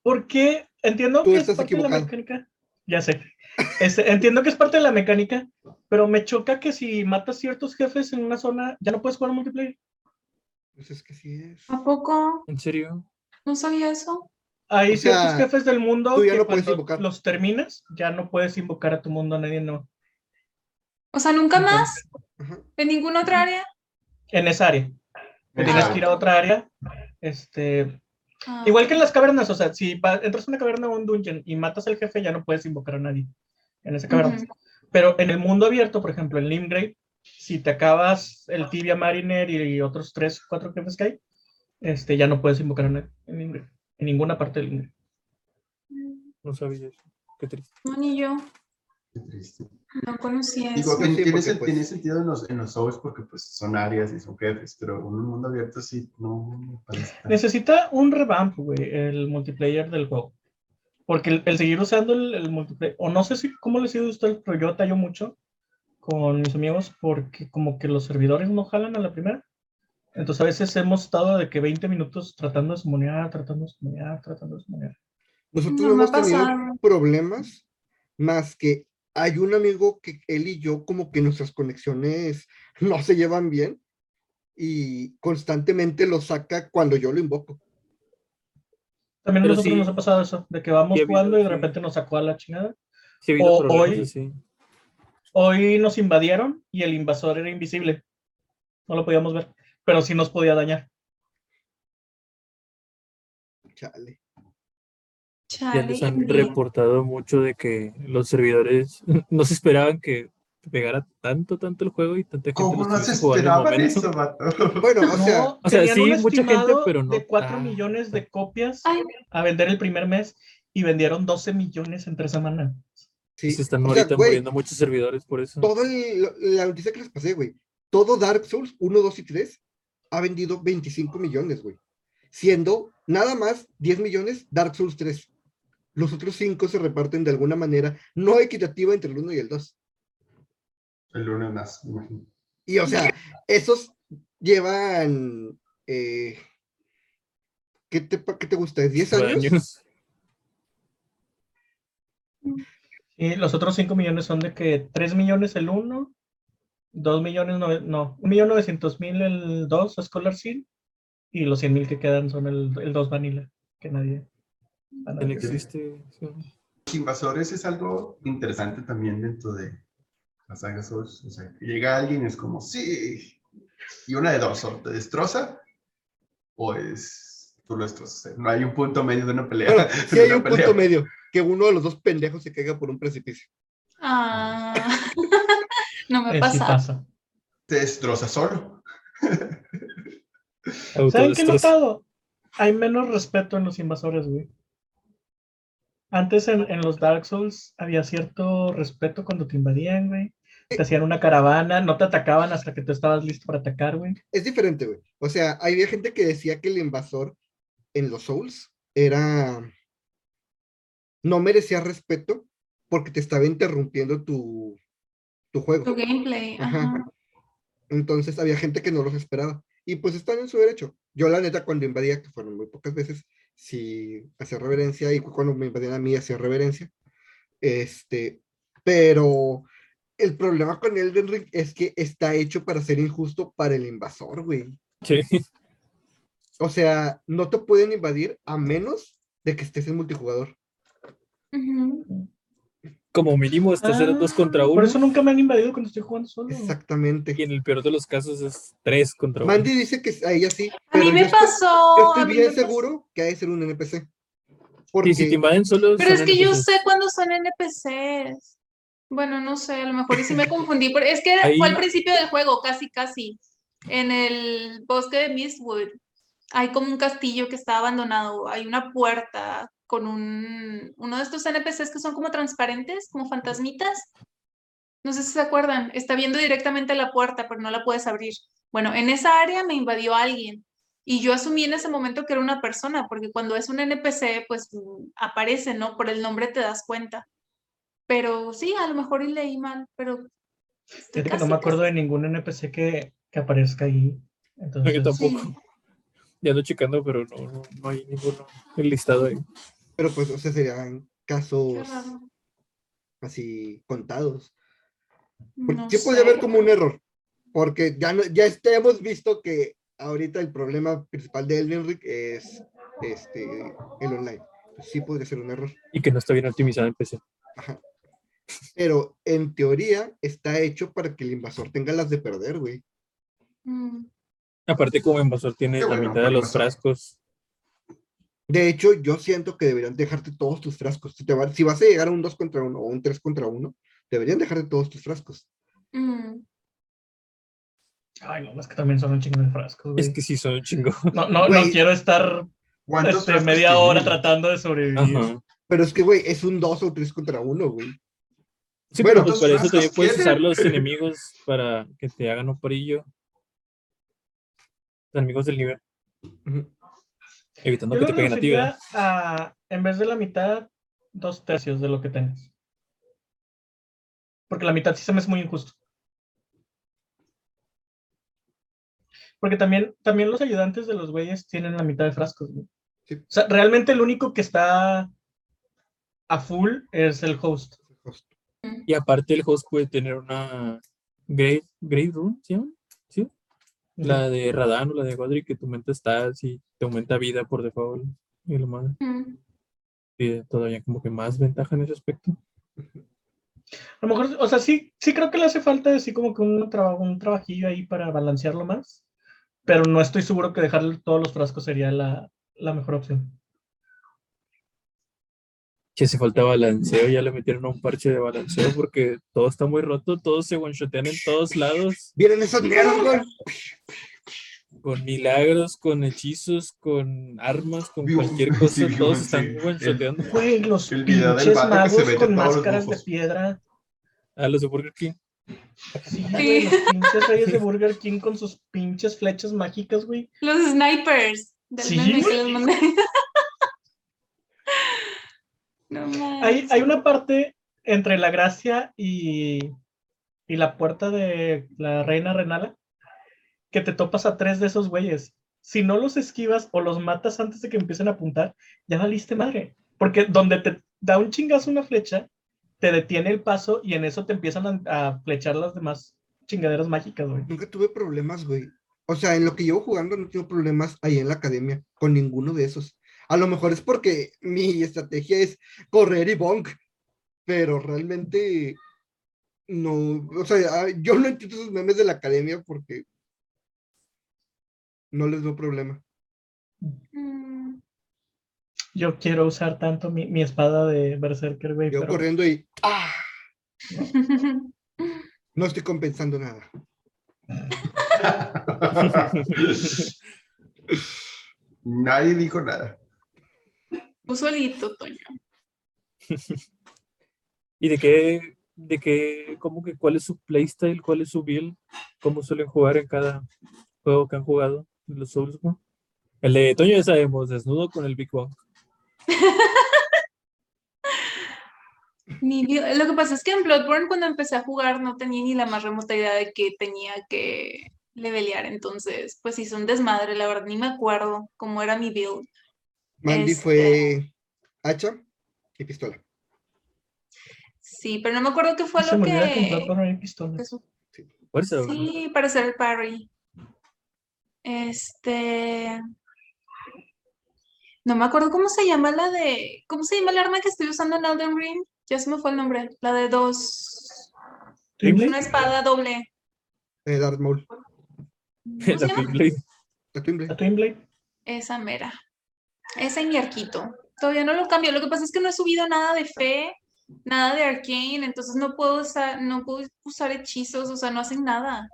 Porque entiendo Tú que es estás parte de la mecánica. Ya sé. Este, entiendo que es parte de la mecánica, pero me choca que si matas ciertos jefes en una zona, ya no puedes jugar multiplayer. Pues es que sí es. ¿A poco? ¿En serio? No sabía eso. Hay O sea, ciertos jefes del mundo tú ya que no puedes invocar. los terminas, ya no puedes invocar a tu mundo, a nadie no. O sea, nunca más. Ajá. ¿En ninguna otra área? En esa área. Te tienes Ah. que ir a otra área. Este, Ah. Igual que en las cavernas, o sea, si entras a una caverna o un dungeon y matas al jefe, ya no puedes invocar a nadie en esa caverna. Ujú. Pero en el mundo abierto, por ejemplo, en Limgrave, si te acabas el Tibia Mariner y otros tres, cuatro jefes que hay, este, ya no puedes invocar en Limgrave, en ninguna parte del Limgrave. No sabía eso. Qué triste. No, ni yo. Qué triste. No conocía Digo, eso. Sí, tiene, pues- tiene sentido en los, en los Souls porque pues son áreas y son jefes, pero en un mundo abierto sí, no me parece. Necesita un revamp, güey, el multiplayer del juego. Porque el, el seguir usando el, el multiplayer, o no sé si cómo les ha ido a ustedes, pero yo atallo mucho con mis amigos porque como que los servidores no jalan a la primera. Entonces a veces hemos estado de que 20 minutos tratando de sumonear, tratando de sumonear, tratando de sumonear. Nosotros No hemos tenido pasado. problemas más que hay un amigo que él y yo como que nuestras conexiones no se llevan bien y constantemente lo saca cuando yo lo invoco. También a nosotros sí. nos ha pasado eso, de que vamos jugando y de sí. repente nos sacó a la chingada. Sí, O hoy- así. Hoy nos invadieron y el invasor era invisible. No lo podíamos ver, pero sí nos podía dañar. Chale. Ya Chale, les han reportado mucho de que los servidores no se esperaban que pegara tanto, tanto el juego y tanta gente ¿Cómo no se momento. eso, vato? Bueno, o sea, No, o sea, tenían sí, mucha gente, pero no de 4 tanto. millones de copias Ay, a vender el primer mes y vendieron 12 millones en tres semanas. sí. Se están O sea, ahorita güey, muriendo muchos servidores por eso. todo el- la noticia que les pasé, güey. Todo Dark Souls 1, 2 y 3 ha vendido 25 millones, güey. Siendo nada más 10 millones Dark Souls 3. Los otros 5 se reparten de alguna manera no equitativa entre el 1 y el 2. El lunes más, me imagino. Y o sea, esos llevan. eh, ¿qué, te, ¿Qué te gusta? ¿10 años? Años. Y los otros 5 millones son de que 3 millones el 1, 2 millones, nove- no, 1 millón 900 mil el 2 Scholar Seal y los 100 mil que quedan son el, el 2 Vanilla, que nadie. no nadie existe. sí. Invasores es algo interesante también dentro de la saga Souls. O sea, que llega alguien y es como, sí. Y una de dos, o te destroza o es tú lo destrozas. No hay un punto medio de una pelea. Bueno, sí hay un punto medio. Que uno de los dos pendejos se caiga por un precipicio. ah. no me Eh, sí pasa. Te destroza solo. ¿Saben qué he notado? Hay menos respeto en los invasores, güey. Antes en, en los Dark Souls había cierto respeto cuando te invadían, güey. Te hacían una caravana, no te atacaban hasta que tú estabas listo para atacar, güey. Es diferente, güey. O sea, había gente que decía que el invasor en los Souls era. No merecía respeto porque te estaba interrumpiendo tu, tu juego. Tu gameplay. Ajá. Ajá. Entonces había gente que no los esperaba. Y pues están en su derecho. Yo, la neta, cuando invadía, que fueron muy pocas veces, sí hacía reverencia. Y cuando me invadían a mí, hacía reverencia. Este, pero el problema con Elden Ring es que está hecho para ser injusto para el invasor, güey. Sí. O sea, no te pueden invadir a menos de que estés en multijugador. Como mínimo hasta hacer dos contra uno. Por eso nunca me han invadido cuando estoy jugando solo. Exactamente. Y en el peor de los casos es tres contra uno. Mandy dice que a ella sí. A mí me yo estoy- pasó. Yo a estoy mí bien pasó. seguro que ha de ser un NPC. Y Porque si te invaden solos. Pero es que yo sé cuándo son NPCs. Bueno, no sé, a lo mejor y sí me confundí. Pero es que Ahí- fue al principio del juego, casi, casi. En el bosque de Mistwood. Hay como un castillo que está abandonado. Hay una puerta con un, uno de estos NPCs que son como transparentes, como fantasmitas. No sé si se acuerdan. Está viendo directamente la puerta, pero no la puedes abrir. Bueno, en esa área me invadió alguien. Y yo asumí en ese momento que era una persona, porque cuando es un NPC, pues mm, aparece, ¿no? Por el nombre te das cuenta. Pero sí, a lo mejor y leí mal, pero estoy Fíjate que no casi, me acuerdo casi. de ningún NPC que, que aparezca ahí. No, Entonces, yo tampoco. Sí. Ya ando checando, pero no, no, no hay ninguno enlistado ahí. pero pues, o sea, serían casos así contados. No sí puede haber como un error. Porque ya, no, ya, ya hemos visto que ahorita el problema principal de Elden Ring es este, el online. Sí podría ser un error. Y que no está bien optimizado en PC. Ajá. Pero en teoría está hecho para que el invasor tenga las de perder, güey. Mm, Aparte, como invasor tiene la mitad de los invasor. frascos. De hecho, yo siento que deberían dejarte todos tus frascos. Si, te va- si vas a llegar a un 2 contra 1 o un 3 contra 1, deberían dejarte todos tus frascos. mm. Ay, no, es que también son un chingo de frascos, güey. Es que sí son un chingo. No, no, quiero estar ¿Cuántos este, frascos media hora tratando de sobrevivir. Ajá. Pero es que, güey, es un 2 o 3 contra 1, güey. Sí, Bueno, pero pues ¿cuántos para eso también puedes usar los enemigos para que te hagan un porillo. Los enemigos del nivel, evitando Yo que te peguen a ti. en vez de la mitad, dos tercios de lo que tengas. Porque la mitad sí se me es muy injusto. Porque también, también los ayudantes de los güeyes tienen la mitad de frascos. Sí. O sea, realmente el único que está a full es el host. Y aparte el host puede tener una Great, great Rune, ¿sí? ¿Sí? La de Radan o la de Godric que tu mente está así, te aumenta vida por default. Y lo más, Mm. y todavía como que más ventaja en ese aspecto. A lo mejor, o sea, sí, sí creo que le hace falta así como que un trabajo, un trabajillo ahí para balancearlo más. Pero no estoy seguro que dejarle todos los frascos sería la, la mejor opción. Que si falta balanceo, ya le metieron un parche de balanceo porque todo está muy roto, todos se one-shotean en todos lados, Vienen esos mierdas, güey. con milagros, con hechizos, con armas, con cualquier cosa, todos sí. están one-shoteando. Güey, los El video del pinches vato que se magos con los máscaras de piedra. A los de Burger King. Sí, güey, los pinches reyes de Burger King con sus pinches flechas mágicas, güey. Los snipers del Sí, que mandé. No. Hay, hay una parte entre la gracia y, y la puerta de la reina Renala que te topas a tres de esos güeyes. Si no los esquivas o los matas antes de que empiecen a apuntar, ya valiste madre. Porque donde te da un chingazo una flecha, te detiene el paso y en eso te empiezan a, a flechar las demás chingaderas mágicas, güey. Nunca tuve problemas, güey. O sea, en lo que llevo jugando no tengo problemas ahí en la academia con ninguno de esos. A lo mejor es porque mi estrategia es correr y bonk, pero realmente no, o sea, ah, yo no entiendo esos memes de la academia porque no les veo problema. Mm, Yo quiero usar tanto mi, mi espada de Berserker, güey. Yo pero- corriendo y ¡ah! no estoy compensando nada. Nadie dijo nada. Tú solito, Toño. ¿Y de qué, de qué, cómo que cuál es su playstyle, cuál es su build? ¿Cómo suelen jugar en cada juego que han jugado? Los Soulsborne. El de Toño ya sabemos, desnudo con el Big Bang. Ni- lo que pasa es que en Bloodborne cuando empecé a jugar no tenía ni la más remota idea de que tenía que levelear, entonces pues hice un desmadre, la verdad ni me acuerdo cómo era mi build. Mandy Este- fue hacha y pistola. Sí, pero no me acuerdo qué fue lo que pistolas. que su- Fuerza. Sí, para hacer el parry. Este... No me acuerdo cómo se llama la de... ¿Cómo se llama el arma que estoy usando en Elden Ring? Ya se me fue el nombre. La de dos... ¿Triple? Una espada doble. Eh, Darth Maul. ¿Cómo La se llama? Twin Blade. La Twin Blade. ¿La Twin Blade? Esa mera. Esa y mi arquito. Todavía no lo cambio. Lo que pasa es que no he subido nada de fe, nada de arcane, entonces no puedo usar, no puedo usar hechizos, o sea, no hacen nada.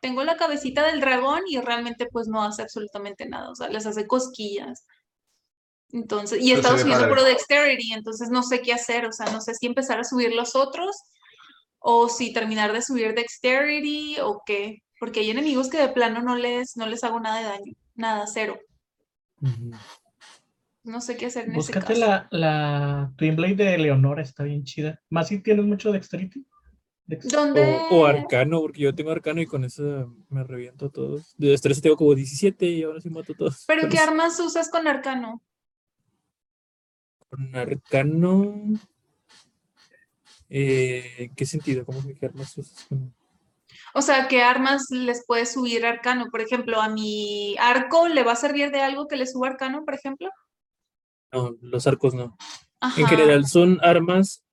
Tengo la cabecita del dragón y realmente pues no hace absolutamente nada, o sea, les hace cosquillas. Entonces, y he estado subiendo puro dexterity, entonces no sé qué hacer, o sea, no sé si empezar a subir los otros o si terminar de subir dexterity o qué, porque hay enemigos que de plano no les, no les hago nada de daño, nada, cero. Ujú. No sé qué hacer en ese Búscate caso. la, la Twin Blade de Leonora, está bien chida. Más si tienes mucho dexterity. Dex- ¿Dónde? O, o arcano, porque yo tengo arcano y con eso me reviento a todos. De destreza tengo como 17 y ahora sí mato a todos. ¿Pero Con qué eso. armas usas con arcano? Con arcano. Eh, ¿En qué sentido? ¿Cómo que qué armas usas con- O sea, ¿qué armas les puedes subir arcano? Por ejemplo, a mi arco le va a servir de algo que le suba arcano, por ejemplo. No, los arcos no. En general son armas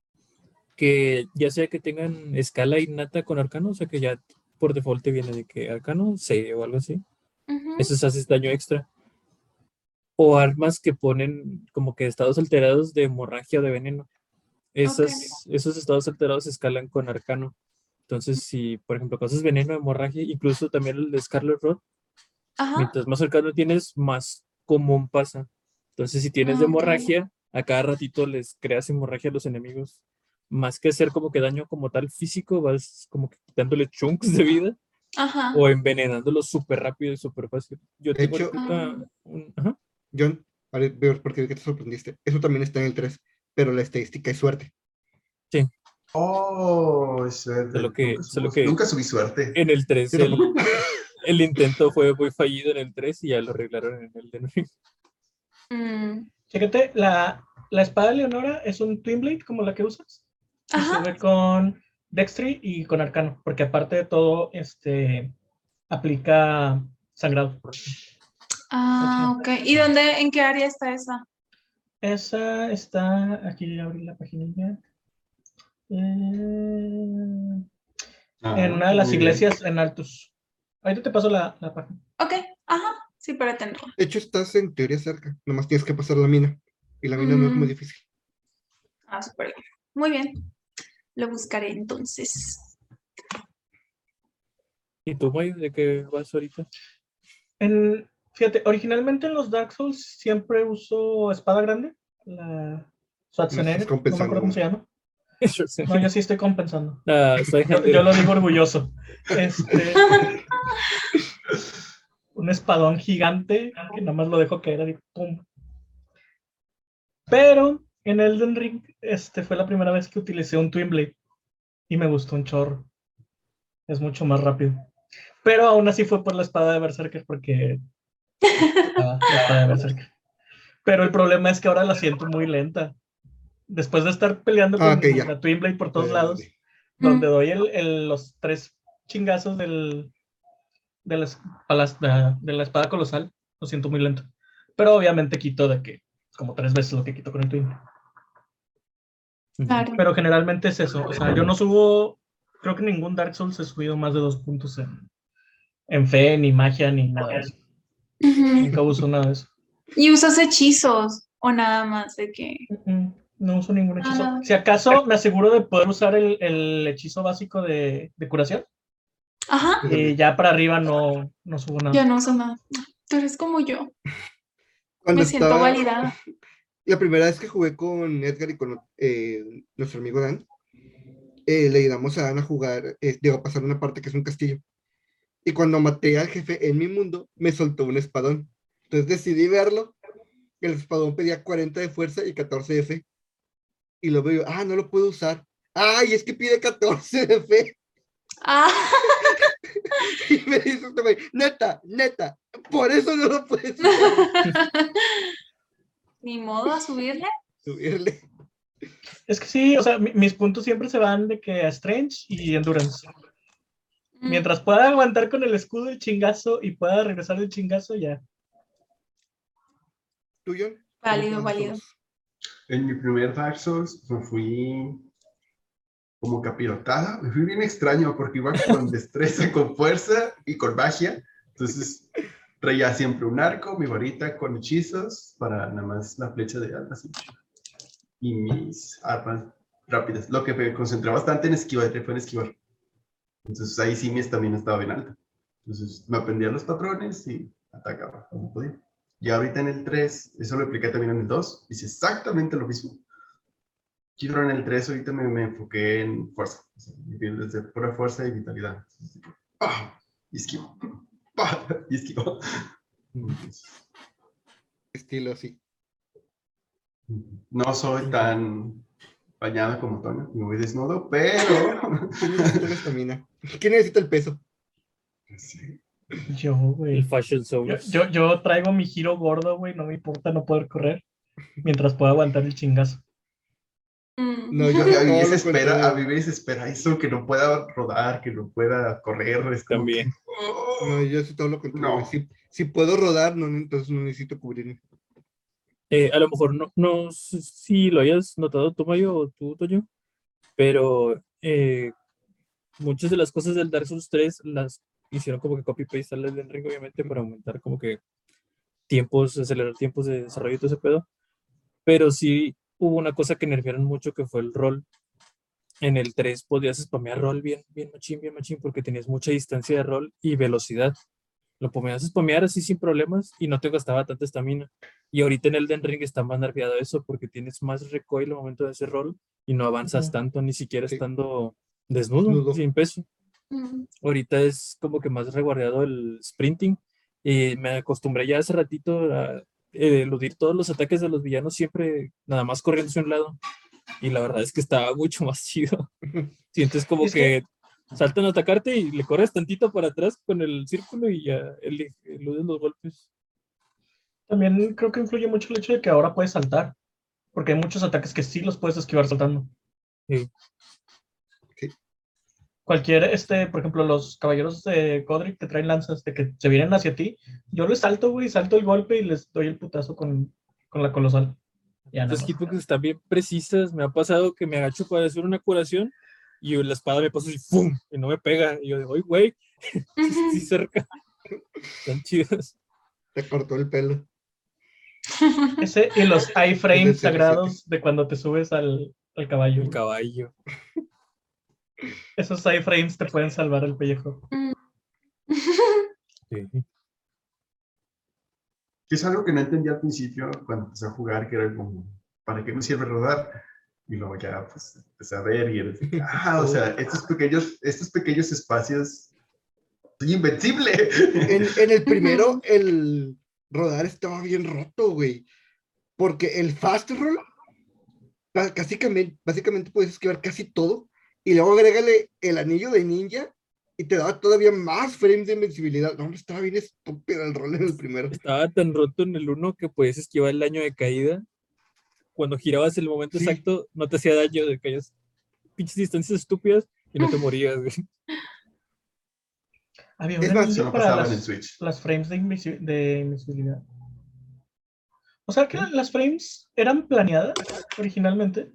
que ya sea que tengan escala innata con arcano, o sea que ya por default te viene de que arcano C o algo así. Ujú. Esos haces daño extra. O armas que ponen como que estados alterados de hemorragia o de veneno. Esas, Esos estados alterados escalan con arcano. Entonces, si, por ejemplo, causas veneno, hemorragia, incluso también el de Scarlet Rot, Ajá. mientras más cercano tienes, más común pasa. Entonces, si tienes Ah, hemorragia, a cada ratito les creas hemorragia a los enemigos. Más que hacer como que daño como tal físico, vas como que quitándole chunks de vida Ajá. o envenenándolos súper rápido y súper fácil. Yo De tengo hecho- Ah. un- ajá. John, ahora veo porque te sorprendiste. Eso también está en el 3, pero la estadística es suerte. Oh, es suerte. Solo que- nunca, solo subí- que- nunca subí suerte. En el 3, Sí, el, intento fue muy fallido en el 3 y ya lo arreglaron en el de Ring. Mm, Chécate, la, la espada de Leonora es un Twin Blade como la que usas. Y Ajá. sube con Dextry y con Arcano, porque aparte de todo, este aplica sangrado. Ah, ok. ¿Y dónde, en qué área está esa? Esa está, aquí abrí la página. Mm, Ah, en una de las bien. iglesias en Altus. Ahorita te paso la, la página. Ok, ajá, sí, para tenerlo. De hecho, estás en teoría cerca. Nomás tienes que pasar la mina. Y la mina no es muy Mm. difícil. Ah, súper bien. Muy bien. Lo buscaré entonces. ¿Y tú, Mayo, de qué vas ahorita? En, fíjate, originalmente en los Dark Souls siempre uso espada grande. La Schwarzenegger. No me compensando, acuerdo cómo se llama. No, yo sí estoy compensando. Ah, soy Yo, Hunter. yo lo digo orgulloso. Este, un espadón gigante que nada más lo dejo caer así, pum. Pero en Elden Ring este, fue la primera vez que utilicé un Twin Blade y me gustó un chorro. Es mucho más rápido. Pero aún así fue por la espada de Berserker porque... Ah, la espada de Berserker. Pero el problema es que ahora la siento muy lenta. Después de estar peleando Ah, con ok, ya. la Twin Blade por todos Eh, lados, donde doy el- el- los tres chingazos del, de, la, es- a las- de- de la espada colosal, lo siento muy lento. Pero obviamente quito de que, como tres veces lo que quito con el Twin. Claro. Pero generalmente es eso. O sea, yo no subo, creo que ningún Dark Souls he subido más de dos puntos en, en fe, ni magia, ni nada de eso. Ujú. Nunca uso nada de eso. ¿Y usas hechizos o nada más de que... Mm, No uso ningún hechizo. Ah. Si acaso me aseguro de poder usar el, el hechizo básico de, de curación. Ajá, Y ya para arriba no, no subo nada. ya no uso nada. Tú eres como yo. Cuando Me siento estaba- validada. La primera vez que jugué con Edgar y con eh, nuestro amigo Dan, eh, le ayudamos a Dan a jugar, eh, digo, a pasar una parte que es un castillo. Y cuando maté al jefe en mi mundo, me soltó un espadón. Entonces decidí verlo. El espadón pedía 40 de fuerza y 14 de fe. Y lo veo, ah, no lo puedo usar. Ay, es que pide 14 de fe. Ah, Y me dice este güey, neta, neta, por eso no lo puedes usar". ni modo a subirle. subirle. Es que sí, o sea, mi- mis puntos siempre se van de que a Strange y Endurance. Mm, Mientras pueda aguantar con el escudo el chingazo y pueda regresar del chingazo, ya. ¿Tú, John? Válido, ¿Cómo válido. En mi primer Dark Souls me fui como capirotada. Me fui bien extraño porque iba con destreza, con fuerza y con magia. Entonces traía siempre un arco, mi varita con hechizos para nada más la flecha de almas y mis armas rápidas. Lo que me concentré bastante en esquivar fue en esquivar. Entonces ahí sí mi estamina estaba bien alta. Entonces me aprendía los patrones y atacaba como podía. Y ahorita en el 3, eso lo apliqué también en el 2, hice exactamente lo mismo. Quiero en el 3 ahorita me, me enfoqué en fuerza, o sea, mi build es de pura fuerza y vitalidad. ¡Ah! Y esquivo. ¡Ah! Y esquivo. Estilo así. No soy tan bañado como Toño, me voy desnudo, pero... ¿Quién necesita el peso? Sí. Yo, El güey. Fashion Yo, Souls. yo, yo traigo mi giro gordo, güey. No me importa no poder correr mientras pueda aguantar el chingazo. Mm. No, yo A me lo desespera, a contrario. mí me desespera eso, que no pueda rodar, que no pueda correr. es También. que, ¡oh! No, yo sí todo lo contrario. No. Si, si puedo rodar, no, entonces no necesito cubrirme. Eh, a lo mejor no, no sé si lo hayas notado tú, Mayo, o tú, Toño, pero eh, muchas de las cosas del Dark Souls 3 las hicieron como que copy-paste al Elden Ring, obviamente, para aumentar como que tiempos, acelerar tiempos de desarrollo y todo ese pedo. Pero sí hubo una cosa que nerfearon mucho que fue el rol. En el 3 podías spamear rol bien, bien machín, bien machín, porque tenías mucha distancia de rol y velocidad. Lo podías spamear así sin problemas y no te gastaba tanta estamina. Y ahorita en Elden Ring está más nerfeado eso porque tienes más recoil al momento de ese rol y no avanzas tanto, ni siquiera Sí. estando desnudo, Desnudo. sin peso. Mm. Ahorita es como que más reguardado el sprinting. Y me acostumbré ya hace ratito a eh, eludir todos los ataques de los villanos siempre nada más corriendo hacia un lado. Y la verdad es que estaba mucho más chido. Sientes como Es que, que- saltan a atacarte y le corres tantito para atrás con el círculo y ya eli- eludes los golpes. También creo que influye mucho el hecho de que ahora puedes saltar. Porque hay muchos ataques que sí los puedes esquivar saltando. Sí. Cualquier, este, por ejemplo, los caballeros de Godric que traen lanzas de que se vienen hacia ti, yo les salto, güey, salto el golpe y les doy el putazo con, con la colosal. Las hitboxes están bien precisas. Me ha pasado que me agacho para hacer una curación y la espada me pasa así, ¡fum! Y no me pega. Y yo digo, ¡ay, güey! Sí, cerca. Están chidas. Te cortó el pelo. Ese y los Es iframes sagrados de cuando te subes al, al caballo. El caballo. Esos iframes te pueden salvar el pellejo. Sí. Que es algo que no entendía al principio cuando empecé a jugar, que era como, ¿para qué me sirve rodar? Y luego ya, pues, empecé a ver y era así, ah, o sea, estos pequeños, estos pequeños espacios, soy invencible. En, en el primero, el rodar estaba bien roto, güey. Porque el fast roll, básicamente, básicamente puedes esquivar casi todo. Y luego agrégale el anillo de ninja y te daba todavía más frames de invencibilidad. No, hombre, estaba bien estúpido el rol en el primero. Estaba tan roto en el 1 que podías esquivar el daño de caída. Cuando girabas el momento Sí. exacto, no te hacía daño de caídas pinches distancias estúpidas y no te morías, güey. Había un Es más, anillo no para pasaba en el las, Switch. las frames de, invisi- de invisibilidad. O sea que las frames eran planeadas originalmente.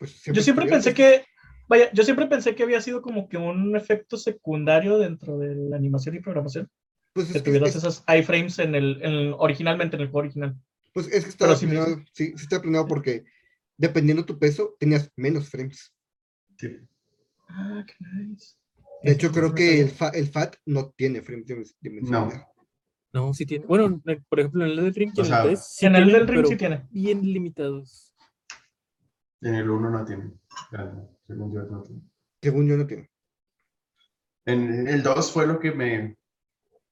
Pues, Yo siempre pensé que, vaya, yo siempre pensé que había sido como que un efecto secundario dentro de la animación y programación. Pues es Que que, tuvieras es- esas iframes en el, en- originalmente en el juego original. pues es que estaba sí planeado. Sí, sí estaba planeado porque dependiendo tu peso, tenías menos frames. Sí. Ah, qué nice. De hecho, creo no que el, fa- el FAT no tiene frames de inven- de invencibilidad. No, sí tiene. Bueno, en- por ejemplo, en el del Ring O sea, el 3 sí en el tienen, del ring sí tiene. bien limitados. En el 1 no tiene. Según yo, no tiene. Según yo, no tiene. En el 2 fue lo que me.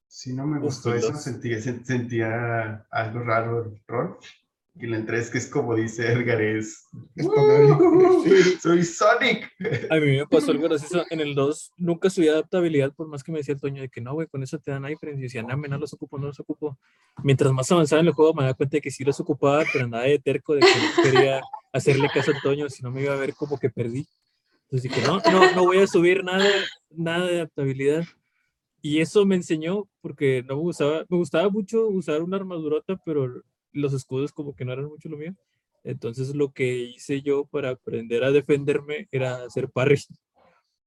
Sí, no me Uf, gustó eso. Sentía, sen- sentía algo raro el rol. Y en el 3, que es como dice Edgar, es. Es. Sí. ¡Soy Sonic! A mí me pasó algo gracioso. En el 2 nunca subí adaptabilidad, por más que me decía el Toño de que no, güey, con eso te dan iframes. Y decía, no, no los ocupo, no los ocupo. Mientras más avanzaba en el juego, me daba cuenta de que sí los ocupaba, pero nada de terco, de que no quería hacerle caso al Toño, si no me iba a ver como que perdí. Entonces dije, no, no, no voy a subir nada, nada de adaptabilidad. Y eso me enseñó, porque no me gustaba, me gustaba mucho usar una armadurota, pero los escudos como que no eran mucho lo mío. Entonces lo que hice yo para aprender a defenderme era hacer parry.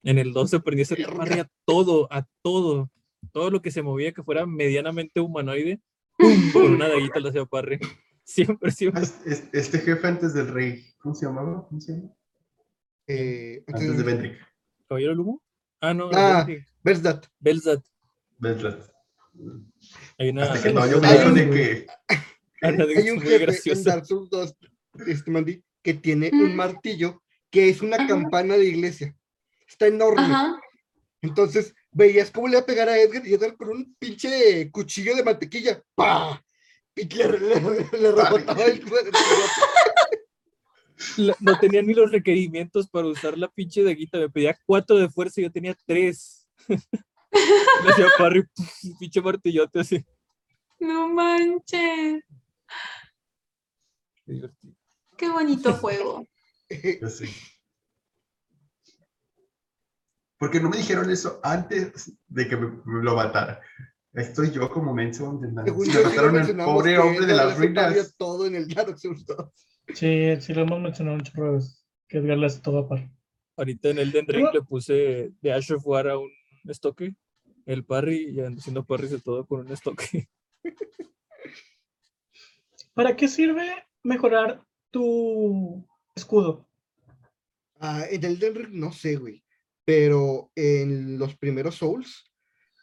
En el 2 aprendí a hacer parry a todo, a todo. Todo lo que se movía que fuera medianamente humanoide, con una daguita le hacía parry. Siempre, Ah, siempre. es- Este jefe antes del rey, ¿cómo se llamaba? ¿Cómo se llama? Eh, Antes de Vendrick. ¿Caballero Lumo? Ah, no, Ah. Belzat. Belzat. Vendrick. Hay una, Hasta que sí, Toño me de que. Hay un muy jefe en. Dark Souls 2, este Mandy, que tiene un Mm. martillo que es una Ajá. campana de iglesia. Está enorme. Ajá. Entonces, veías cómo le iba a pegar a Edgar y Edgar con un pinche cuchillo de mantequilla. ¡Pah! Y le, le, le- le rebotaba el La- no tenía ni los requerimientos para usar la pinche daguita. Me pedía cuatro de fuerza y yo tenía tres. Le hacía parry, pinche martillote así. No manches. Qué divertido. Qué bonito juego. Sí. Porque no me dijeron eso antes de que me, me lo matara. Estoy yo como menso. Según Me mataron al pobre hombre de las ruinas. todo en el Dark Souls 2. Sí, sí lo hemos mencionado de veces. Que Edgar le hace todo a par. Ahorita en el Ring le puse de Ash of War a un estoque. El parry y haciendo parries de todo con un estoque. ¿Para qué sirve mejorar tu escudo? Ah, en el Elden Ring no sé, güey. Pero en los primeros Souls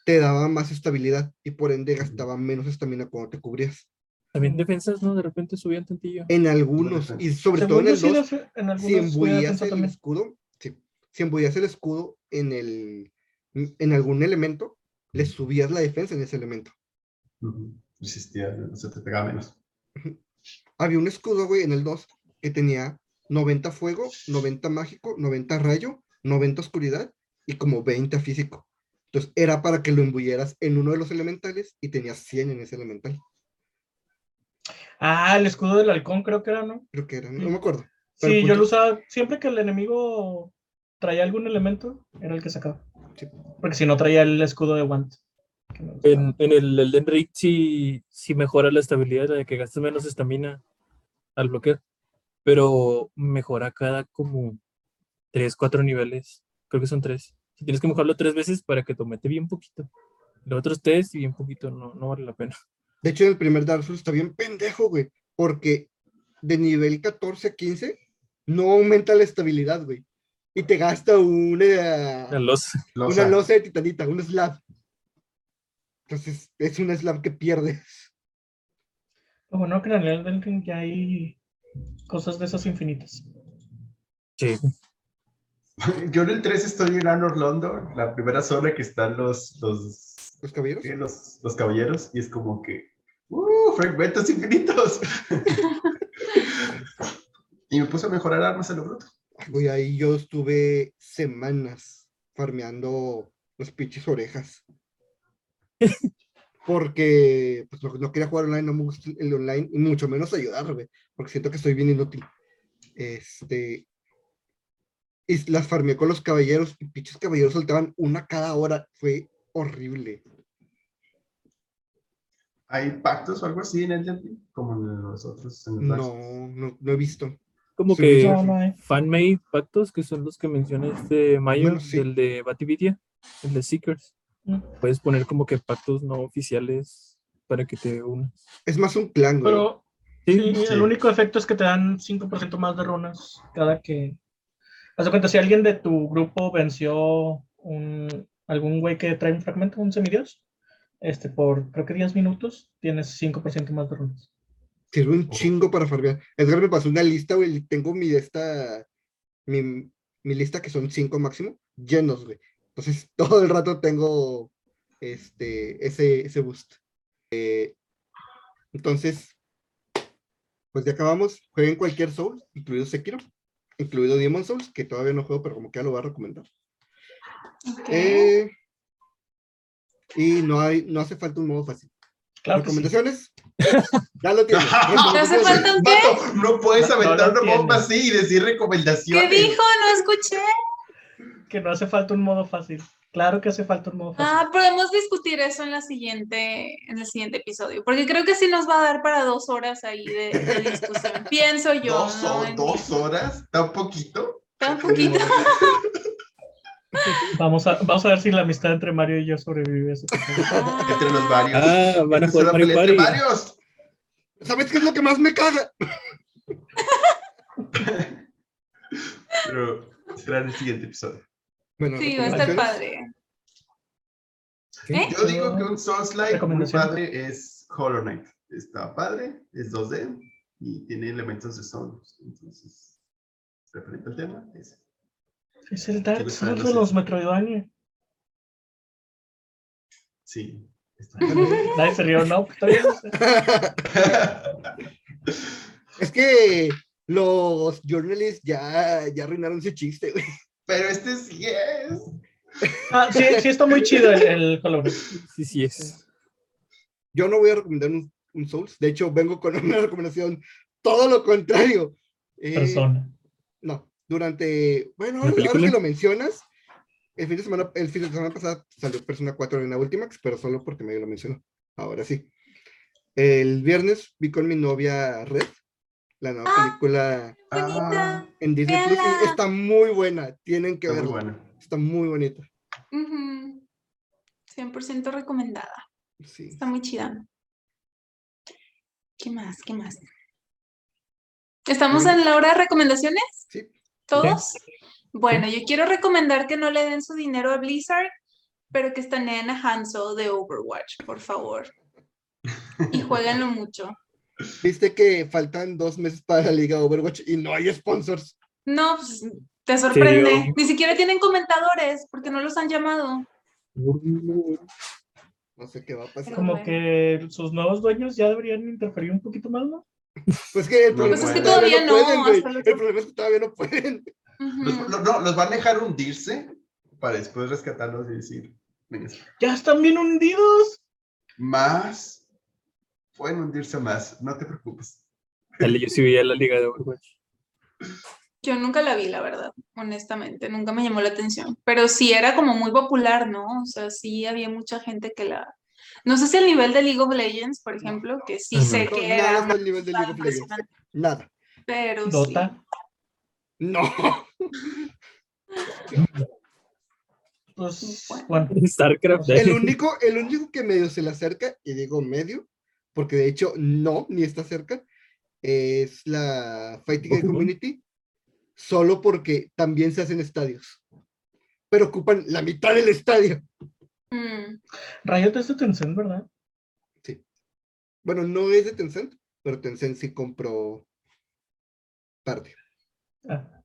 te daba más estabilidad y por ende gastaba menos estamina cuando te cubrías. También defensas, ¿no? De repente subían tantillo. En algunos, y sobre todo en el sí 2, defe- en si defensa el también. escudo, sí, si embuías el escudo en el en algún elemento, le subías la defensa en ese elemento. Resistía, no se te pegaba menos. Había un escudo, güey, en el 2 que tenía 90 fuego, 90 mágico, 90 rayo, 90 oscuridad y como 20 físico. Entonces era para que lo embulleras en uno de los elementales y tenías 100 en ese elemental. Ah, el escudo del halcón creo que era, ¿no? Creo que era, no me acuerdo. Pero Sí, yo lo usaba siempre que el enemigo traía algún elemento, era el que sacaba. Sí. Porque si no traía el escudo de Want. Que me gustaba. En, en el Elden Ring sí, sí mejora la estabilidad, la de que gastas menos estamina. al bloquear. Pero mejora cada como 3, 4 niveles. Creo que son 3. Si tienes que mojarlo tres veces para que te aumente bien poquito. Los otros tres y bien poquito no, no vale la pena. De hecho, en el primer Dark Souls está bien pendejo, güey, porque de nivel 14 a 15 no aumenta la estabilidad, güey. Y te gasta una, una Losa. losa de titanita, un slab. Entonces, es un slab que pierdes. Lo bueno que en el Elden Ring ya hay cosas de esas infinitas. Sí. Yo en el 3 estoy en Anor London, la primera zona que están los, los, Los caballeros. sí, los, los caballeros, y es como que, ¡uh! Fragmentos infinitos. y me puse a mejorar armas a lo bruto. Güey, ahí yo estuve semanas farmeando los pinches orejas. Porque pues, no, quería jugar online, no me gusta el online, y mucho menos ayudar, güey, porque siento que estoy bien inútil. Este. Y las farmeé con los caballeros, y pinches caballeros soltaban una cada hora. Fue horrible. ¿Hay pactos o algo así en Elden Ring? Como en los otros. En los? No, no, no he visto. Como Sí, que No, fan-made pactos, que son los que menciona este Mayo, Bueno, sí. el de Batividia, el de Seekers. Puedes poner como que pactos no oficiales para que te unas. Es más un clan, güey. Pero Sí, sí, el único efecto es que te dan 5% más de runas cada que. Haz de cuenta, si alguien de tu grupo venció un, algún güey que trae un fragmento, un semidios, este, por creo que 10 minutos, tienes 5% más de runas. Sirve un chingo para farmear. Edgar me pasó una lista, güey. Tengo mi esta. Mi, mi lista, que son cinco máximo, llenos, güey. Entonces, todo el rato tengo este, ese, ese boost. Eh, entonces, pues ya acabamos. Jueguen cualquier Soul, incluido Sekiro, incluido Demon Souls, que todavía no juego, pero como que ya lo voy a recomendar. Ok. Eh, y no, hay, no hace falta un modo fácil. Claro que sí. ¿Recomendaciones? ya lo tienes. ¿Te hace falta un qué? Vato, no puedes No, no aventar lo una bomba así y decir ¿Qué recomendaciones. dijo? No escuché. Que no hace falta un modo fácil. Claro que hace falta un modo fácil. Ah, podemos discutir eso en la siguiente, en el siguiente episodio, porque creo que sí nos va a dar para dos horas ahí de, de discusión. Pienso yo. ¿Dos, ¿no? En- dos horas? ¿Tan poquito? Tan poquito. Vamos, a, vamos a ver si la amistad entre Mario y yo sobrevive a ese episodio. Entre los varios. Ah, van a jugar Mario Party. varios. ¿Sabes qué es lo que más me caga? Pero será en el siguiente episodio. Bueno, Sí, va a estar padre. ¿Eh? Yo digo que un Souls-like muy Recomendación. padre es Hollow Knight. Está padre, es 2D y tiene elementos de Souls. Entonces, referente al tema, es. Es el Dark Souls de los Metroidvania. Sí. está Nadie se rió, no. Es que los journalists ya, ya arruinaron ese chiste, güey. Pero este sí es. Ah, sí, sí está muy chido el, el. Sí, sí es. Yo no voy a recomendar un, un Souls. De hecho, vengo con una recomendación todo lo contrario. Eh, Persona. No, durante. Bueno, ¿La ahora, que lo mencionas, el fin de semana, el fin de semana pasado salió Persona 4 en la Ultimax, pero solo porque medio lo mencionó. Ahora sí. El viernes vi con mi novia Red, la nueva Ah, película Bonita. en Disney Plus. Está muy buena, tienen que Está muy verla. Está muy bonita. Ujú. 100% recomendada. Sí. Está muy chida. ¿Qué más? ¿Qué más? ¿Estamos en la hora de recomendaciones? Sí. ¿Todos? Bueno, yo quiero recomendar que no le den su dinero a Blizzard, pero que estaneen a Hanzo de Overwatch, por favor. Y jueguenlo mucho. Viste que faltan dos meses para la liga Overwatch y no hay sponsors. No, pues, te sorprende. Ni siquiera tienen comentadores porque no los han llamado. No sé qué va a pasar. Como bueno. que sus nuevos dueños ya deberían interferir un poquito más, ¿no? Pues que el No, problema pues es que todavía no, pueden, el problema es que todavía no pueden. Los, no, los van a dejar hundirse para después rescatarlos y decir, Ya están bien hundidos. más, pueden hundirse más, no te preocupes. Dale, yo sí veía la liga de Overwatch. Yo nunca la vi, la verdad, honestamente, nunca me llamó la atención, pero sí era como muy popular, ¿no? O sea, sí había mucha gente que la... No sé si el nivel de League of Legends, por ejemplo, que sí Ajá. sé No, que nada era al nivel de League of Legends. Nada. pero sí. Dota. No. Pues, bueno, StarCraft. El único, el único que medio se le acerca, y digo medio, porque de hecho no, ni está cerca, es la Fighting Game. Community, solo porque también se hacen estadios. Pero ocupan la mitad del estadio. Mm, Riot es de Tencent, ¿verdad? Bueno, no es de Tencent, pero Tencent sí compró parte. Ah,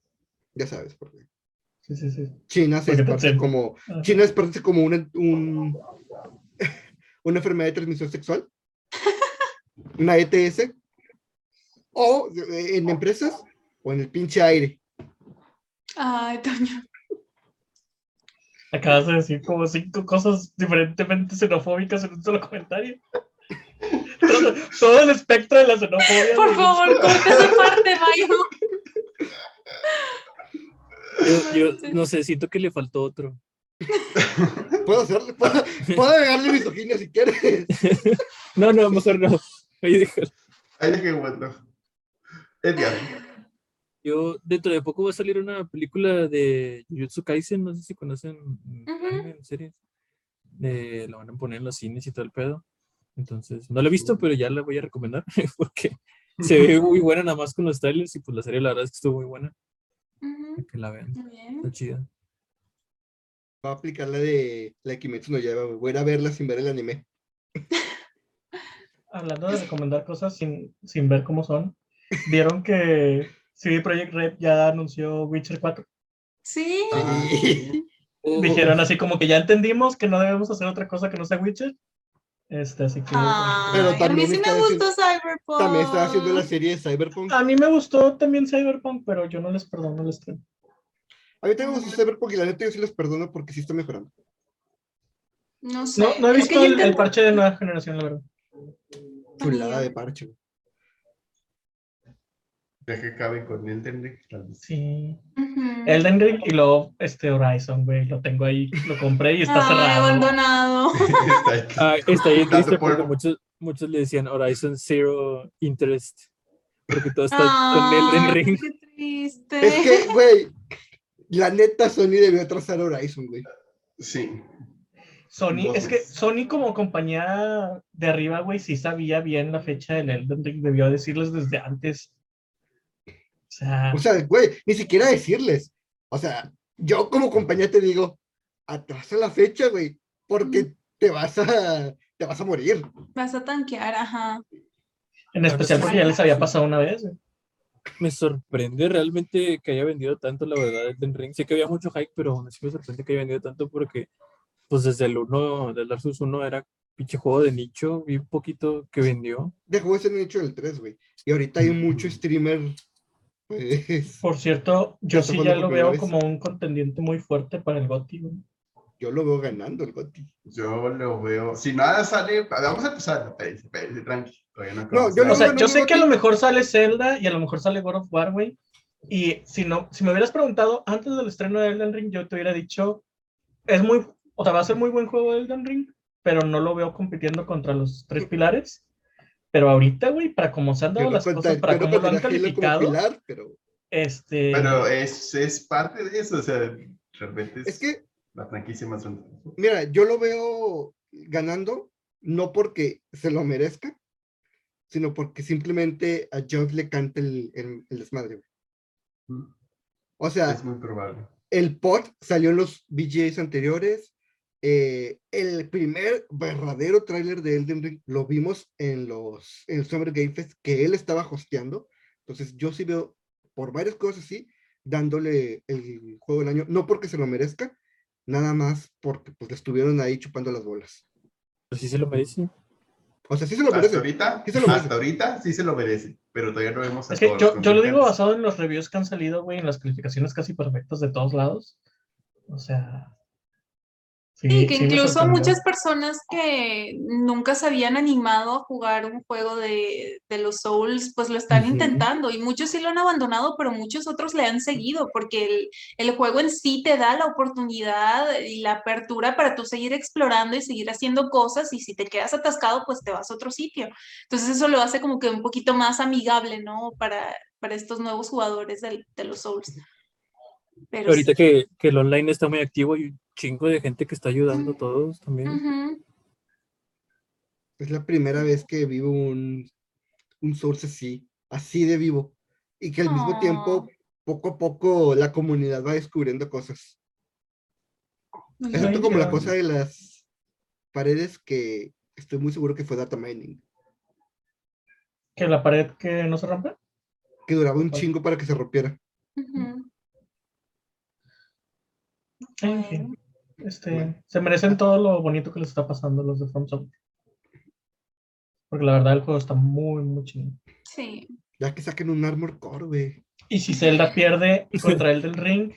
Ya sabes, porque sí, sí, sí. China se esparce como, Ah. China esparce como una, un- una enfermedad de transmisión sexual, una ETS, o eh, en empresas o en el pinche aire. Ay, Toño. Acabas de decir como cinco cosas diferentemente xenofóbicas en un solo comentario. Todo, todo el espectro de la xenofobia. Por favor, corta esa parte, Mayo. Yo, yo no sé, siento que le faltó otro. Puedo hacerle, puedo, puedo agregarle misoginia si quieres. No, no, mejor no. Ahí déjalo. Ahí dejé bueno. Edgar. Yo, dentro de poco va a salir una película de Jujutsu Kaisen, no sé si conocen Ujú. anime, en series. Eh, la van a poner en los cines y todo el pedo. Entonces, no la he visto, pero ya la voy a recomendar porque se ve muy buena nada más con los trailers y pues la serie la verdad es que estuvo muy buena. Ujú, para Que la vean, bien. está chida. Va a aplicar la de la de Kimetsu no Yaiba. Voy a verla sin ver el anime. Hablando de recomendar cosas sin, sin ver cómo son, ¿vieron que CD Projekt Red ya anunció Witcher 4? Sí. Dijeron así como que ya entendimos que no debemos hacer otra cosa que no sea Witcher. Este, así que... Ay, Pero a mí sí me gustó Cyberpunk. También estaba haciendo la serie de Cyberpunk. A mí me gustó también Cyberpunk, pero yo no les perdono el estreno. A mí también me gustó Cyberpunk y la neta yo sí les perdono porque sí está mejorando. No sé. No, no he es visto el, parche de nueva generación, la verdad. Chulada de parche. Ya que acabe con Elden Ring. tal vez. Sí. Ujú. Elden Ring y luego este Horizon, güey. Lo tengo ahí, lo compré y está cerrado. abandonado. Está ahí. Ah, está Tanto triste porque muchos, muchos le decían Horizon Zero Interest. Porque todo está con Elden Ring. qué triste. Es que, güey, la neta Sony debió trazar Horizon, güey. Sí. Sony, es que Sony como compañía de arriba, güey, sí sabía bien la fecha del Elden Ring, debió decirles desde antes. O sea, O sea, güey, ni siquiera decirles. O sea, yo como compañía te digo, atrasa la fecha, güey, porque te vas a, te vas a morir. Vas a tanquear, ajá. en especial porque ya les había pasado una vez. güey. Me sorprende realmente que haya vendido tanto, la verdad, Elden Ring. Sé que había mucho hype, pero aún así me sorprende que haya vendido tanto porque, pues desde el 1, del Dark Souls 1 era pinche juego de nicho, vi un poquito que vendió. Dejó de ser nicho del 3, güey. Y ahorita hay mucho streamer, pues, Por cierto, yo sí ya lo veo vez. como un contendiente muy fuerte para el GOTY. güey. yo lo veo ganando el GOTY. Yo lo veo. Si nada sale, vamos a empezar. Espérense, espérense, tranqui. No acabamos yo no O sea, yo no, sé no, que a no. lo mejor sale Zelda y a lo mejor sale God of War, güey. Y si no, si me hubieras preguntado antes del estreno de Elden Ring, yo te hubiera dicho, es muy, o sea, va a ser muy buen juego Elden Ring, pero no lo veo compitiendo contra los tres pilares. Pero ahorita, güey, para cómo se han dado no las cosas, contar- para cómo lo han calificado, pilar, pero este, Pero es, es parte de eso. O sea, realmente es, es que la franquicia más grande. Mira, yo lo veo ganando, no porque se lo merezca, sino porque simplemente a Jones le canta el, el- el desmadre. güey. Mm, O sea, Es muy probable. el pot salió en los VGAs anteriores. Eh, el primer verdadero tráiler de Elden Ring lo vimos en los en el Summer Game Fest que él estaba hosteando. Entonces yo sí veo por varias cosas así dándole el juego del año, no porque se lo merezca, nada más porque pues le estuvieron ahí chupando las bolas. Pero sí se lo merece. O sea, sí se lo Hasta merece. ahorita, Sí se lo merece. hasta ahorita sí se lo merece, pero todavía no vemos a es que todos yo, los yo lo digo basado en los reviews que han salido, güey, en las calificaciones casi perfectas de todos lados. O sea, Sí, Sí, que sí incluso muchas personas que nunca se habían animado a jugar un juego de, de los Souls, pues lo están intentando y muchos sí lo han abandonado, pero muchos otros le han seguido porque el, el juego en sí te da la oportunidad y la apertura para tú seguir explorando y seguir haciendo cosas y si te quedas atascado, pues te vas a otro sitio. Entonces eso lo hace como que un poquito más amigable, ¿no? Para, para estos nuevos jugadores del- de, los Souls. Pero Ahorita sí. que, que el online está muy activo y un chingo de gente que está ayudando a todos también. Es la primera vez que vivo un, un Source así, así de vivo. Y que al mismo tiempo, poco a poco, la comunidad va descubriendo cosas. Excepto como la cosa de las paredes que estoy muy seguro que fue data mining. Que la pared que no se rompe. Que duraba un chingo para que se rompiera. En este, Bueno. se merecen todo lo bonito que les está pasando a los de From Software. Porque la verdad el juego está muy, muy chido. Sí. Ya que saquen un Armor Core, güey. Y si Zelda pierde contra el del Ring,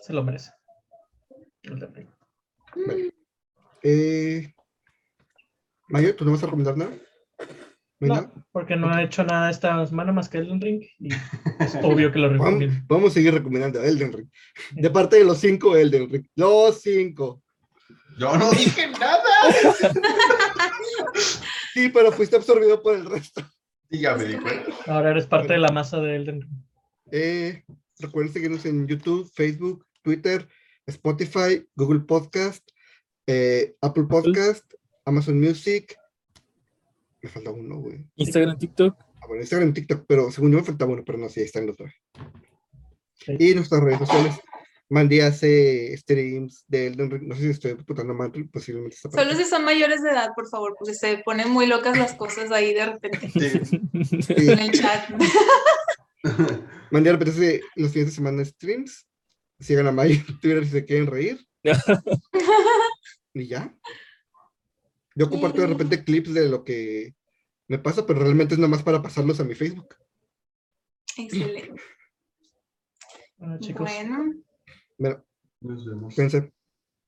se lo merece. Elden Ring. Eh, Mayo, ¿tú no vas a recomendar nada? ¿No porque no he hecho nada esta semana más que Elden Ring y es obvio que lo recomiendo. vamos a seguir recomendando Elden Ring. De parte de los cinco, Elden Ring. Los cinco. Yo no dije nada. Sí, pero fuiste absorbido por el resto. Y ya me di cuenta. Ahora eres parte de la masa de Elden Ring. Eh, recuerden seguirnos en YouTube, Facebook, Twitter, Spotify, Google Podcast, eh, Apple Podcast, Amazon Music. Me falta uno, güey. Instagram, TikTok. Ah, bueno, Instagram, TikTok, pero según yo me falta uno, pero no, sí, ahí están los dos. Sí. Y nuestras redes sociales. Mandy hace streams de Elden Ring. No sé si estoy putando mal, posiblemente está por Solo si son mayores de edad, por favor, porque se ponen muy locas las cosas ahí de repente Sí. Sí. en el chat. Mandy hace los fines de semana streams. Sigan a May en Twitter si se quieren reír. y ya. Yo comparto de repente clips de lo que me pasa, pero realmente es nada más para pasarlos a mi Facebook. Excelente. Bueno, chicos. Bueno, Bueno, Nos vemos.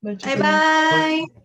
bye, bye.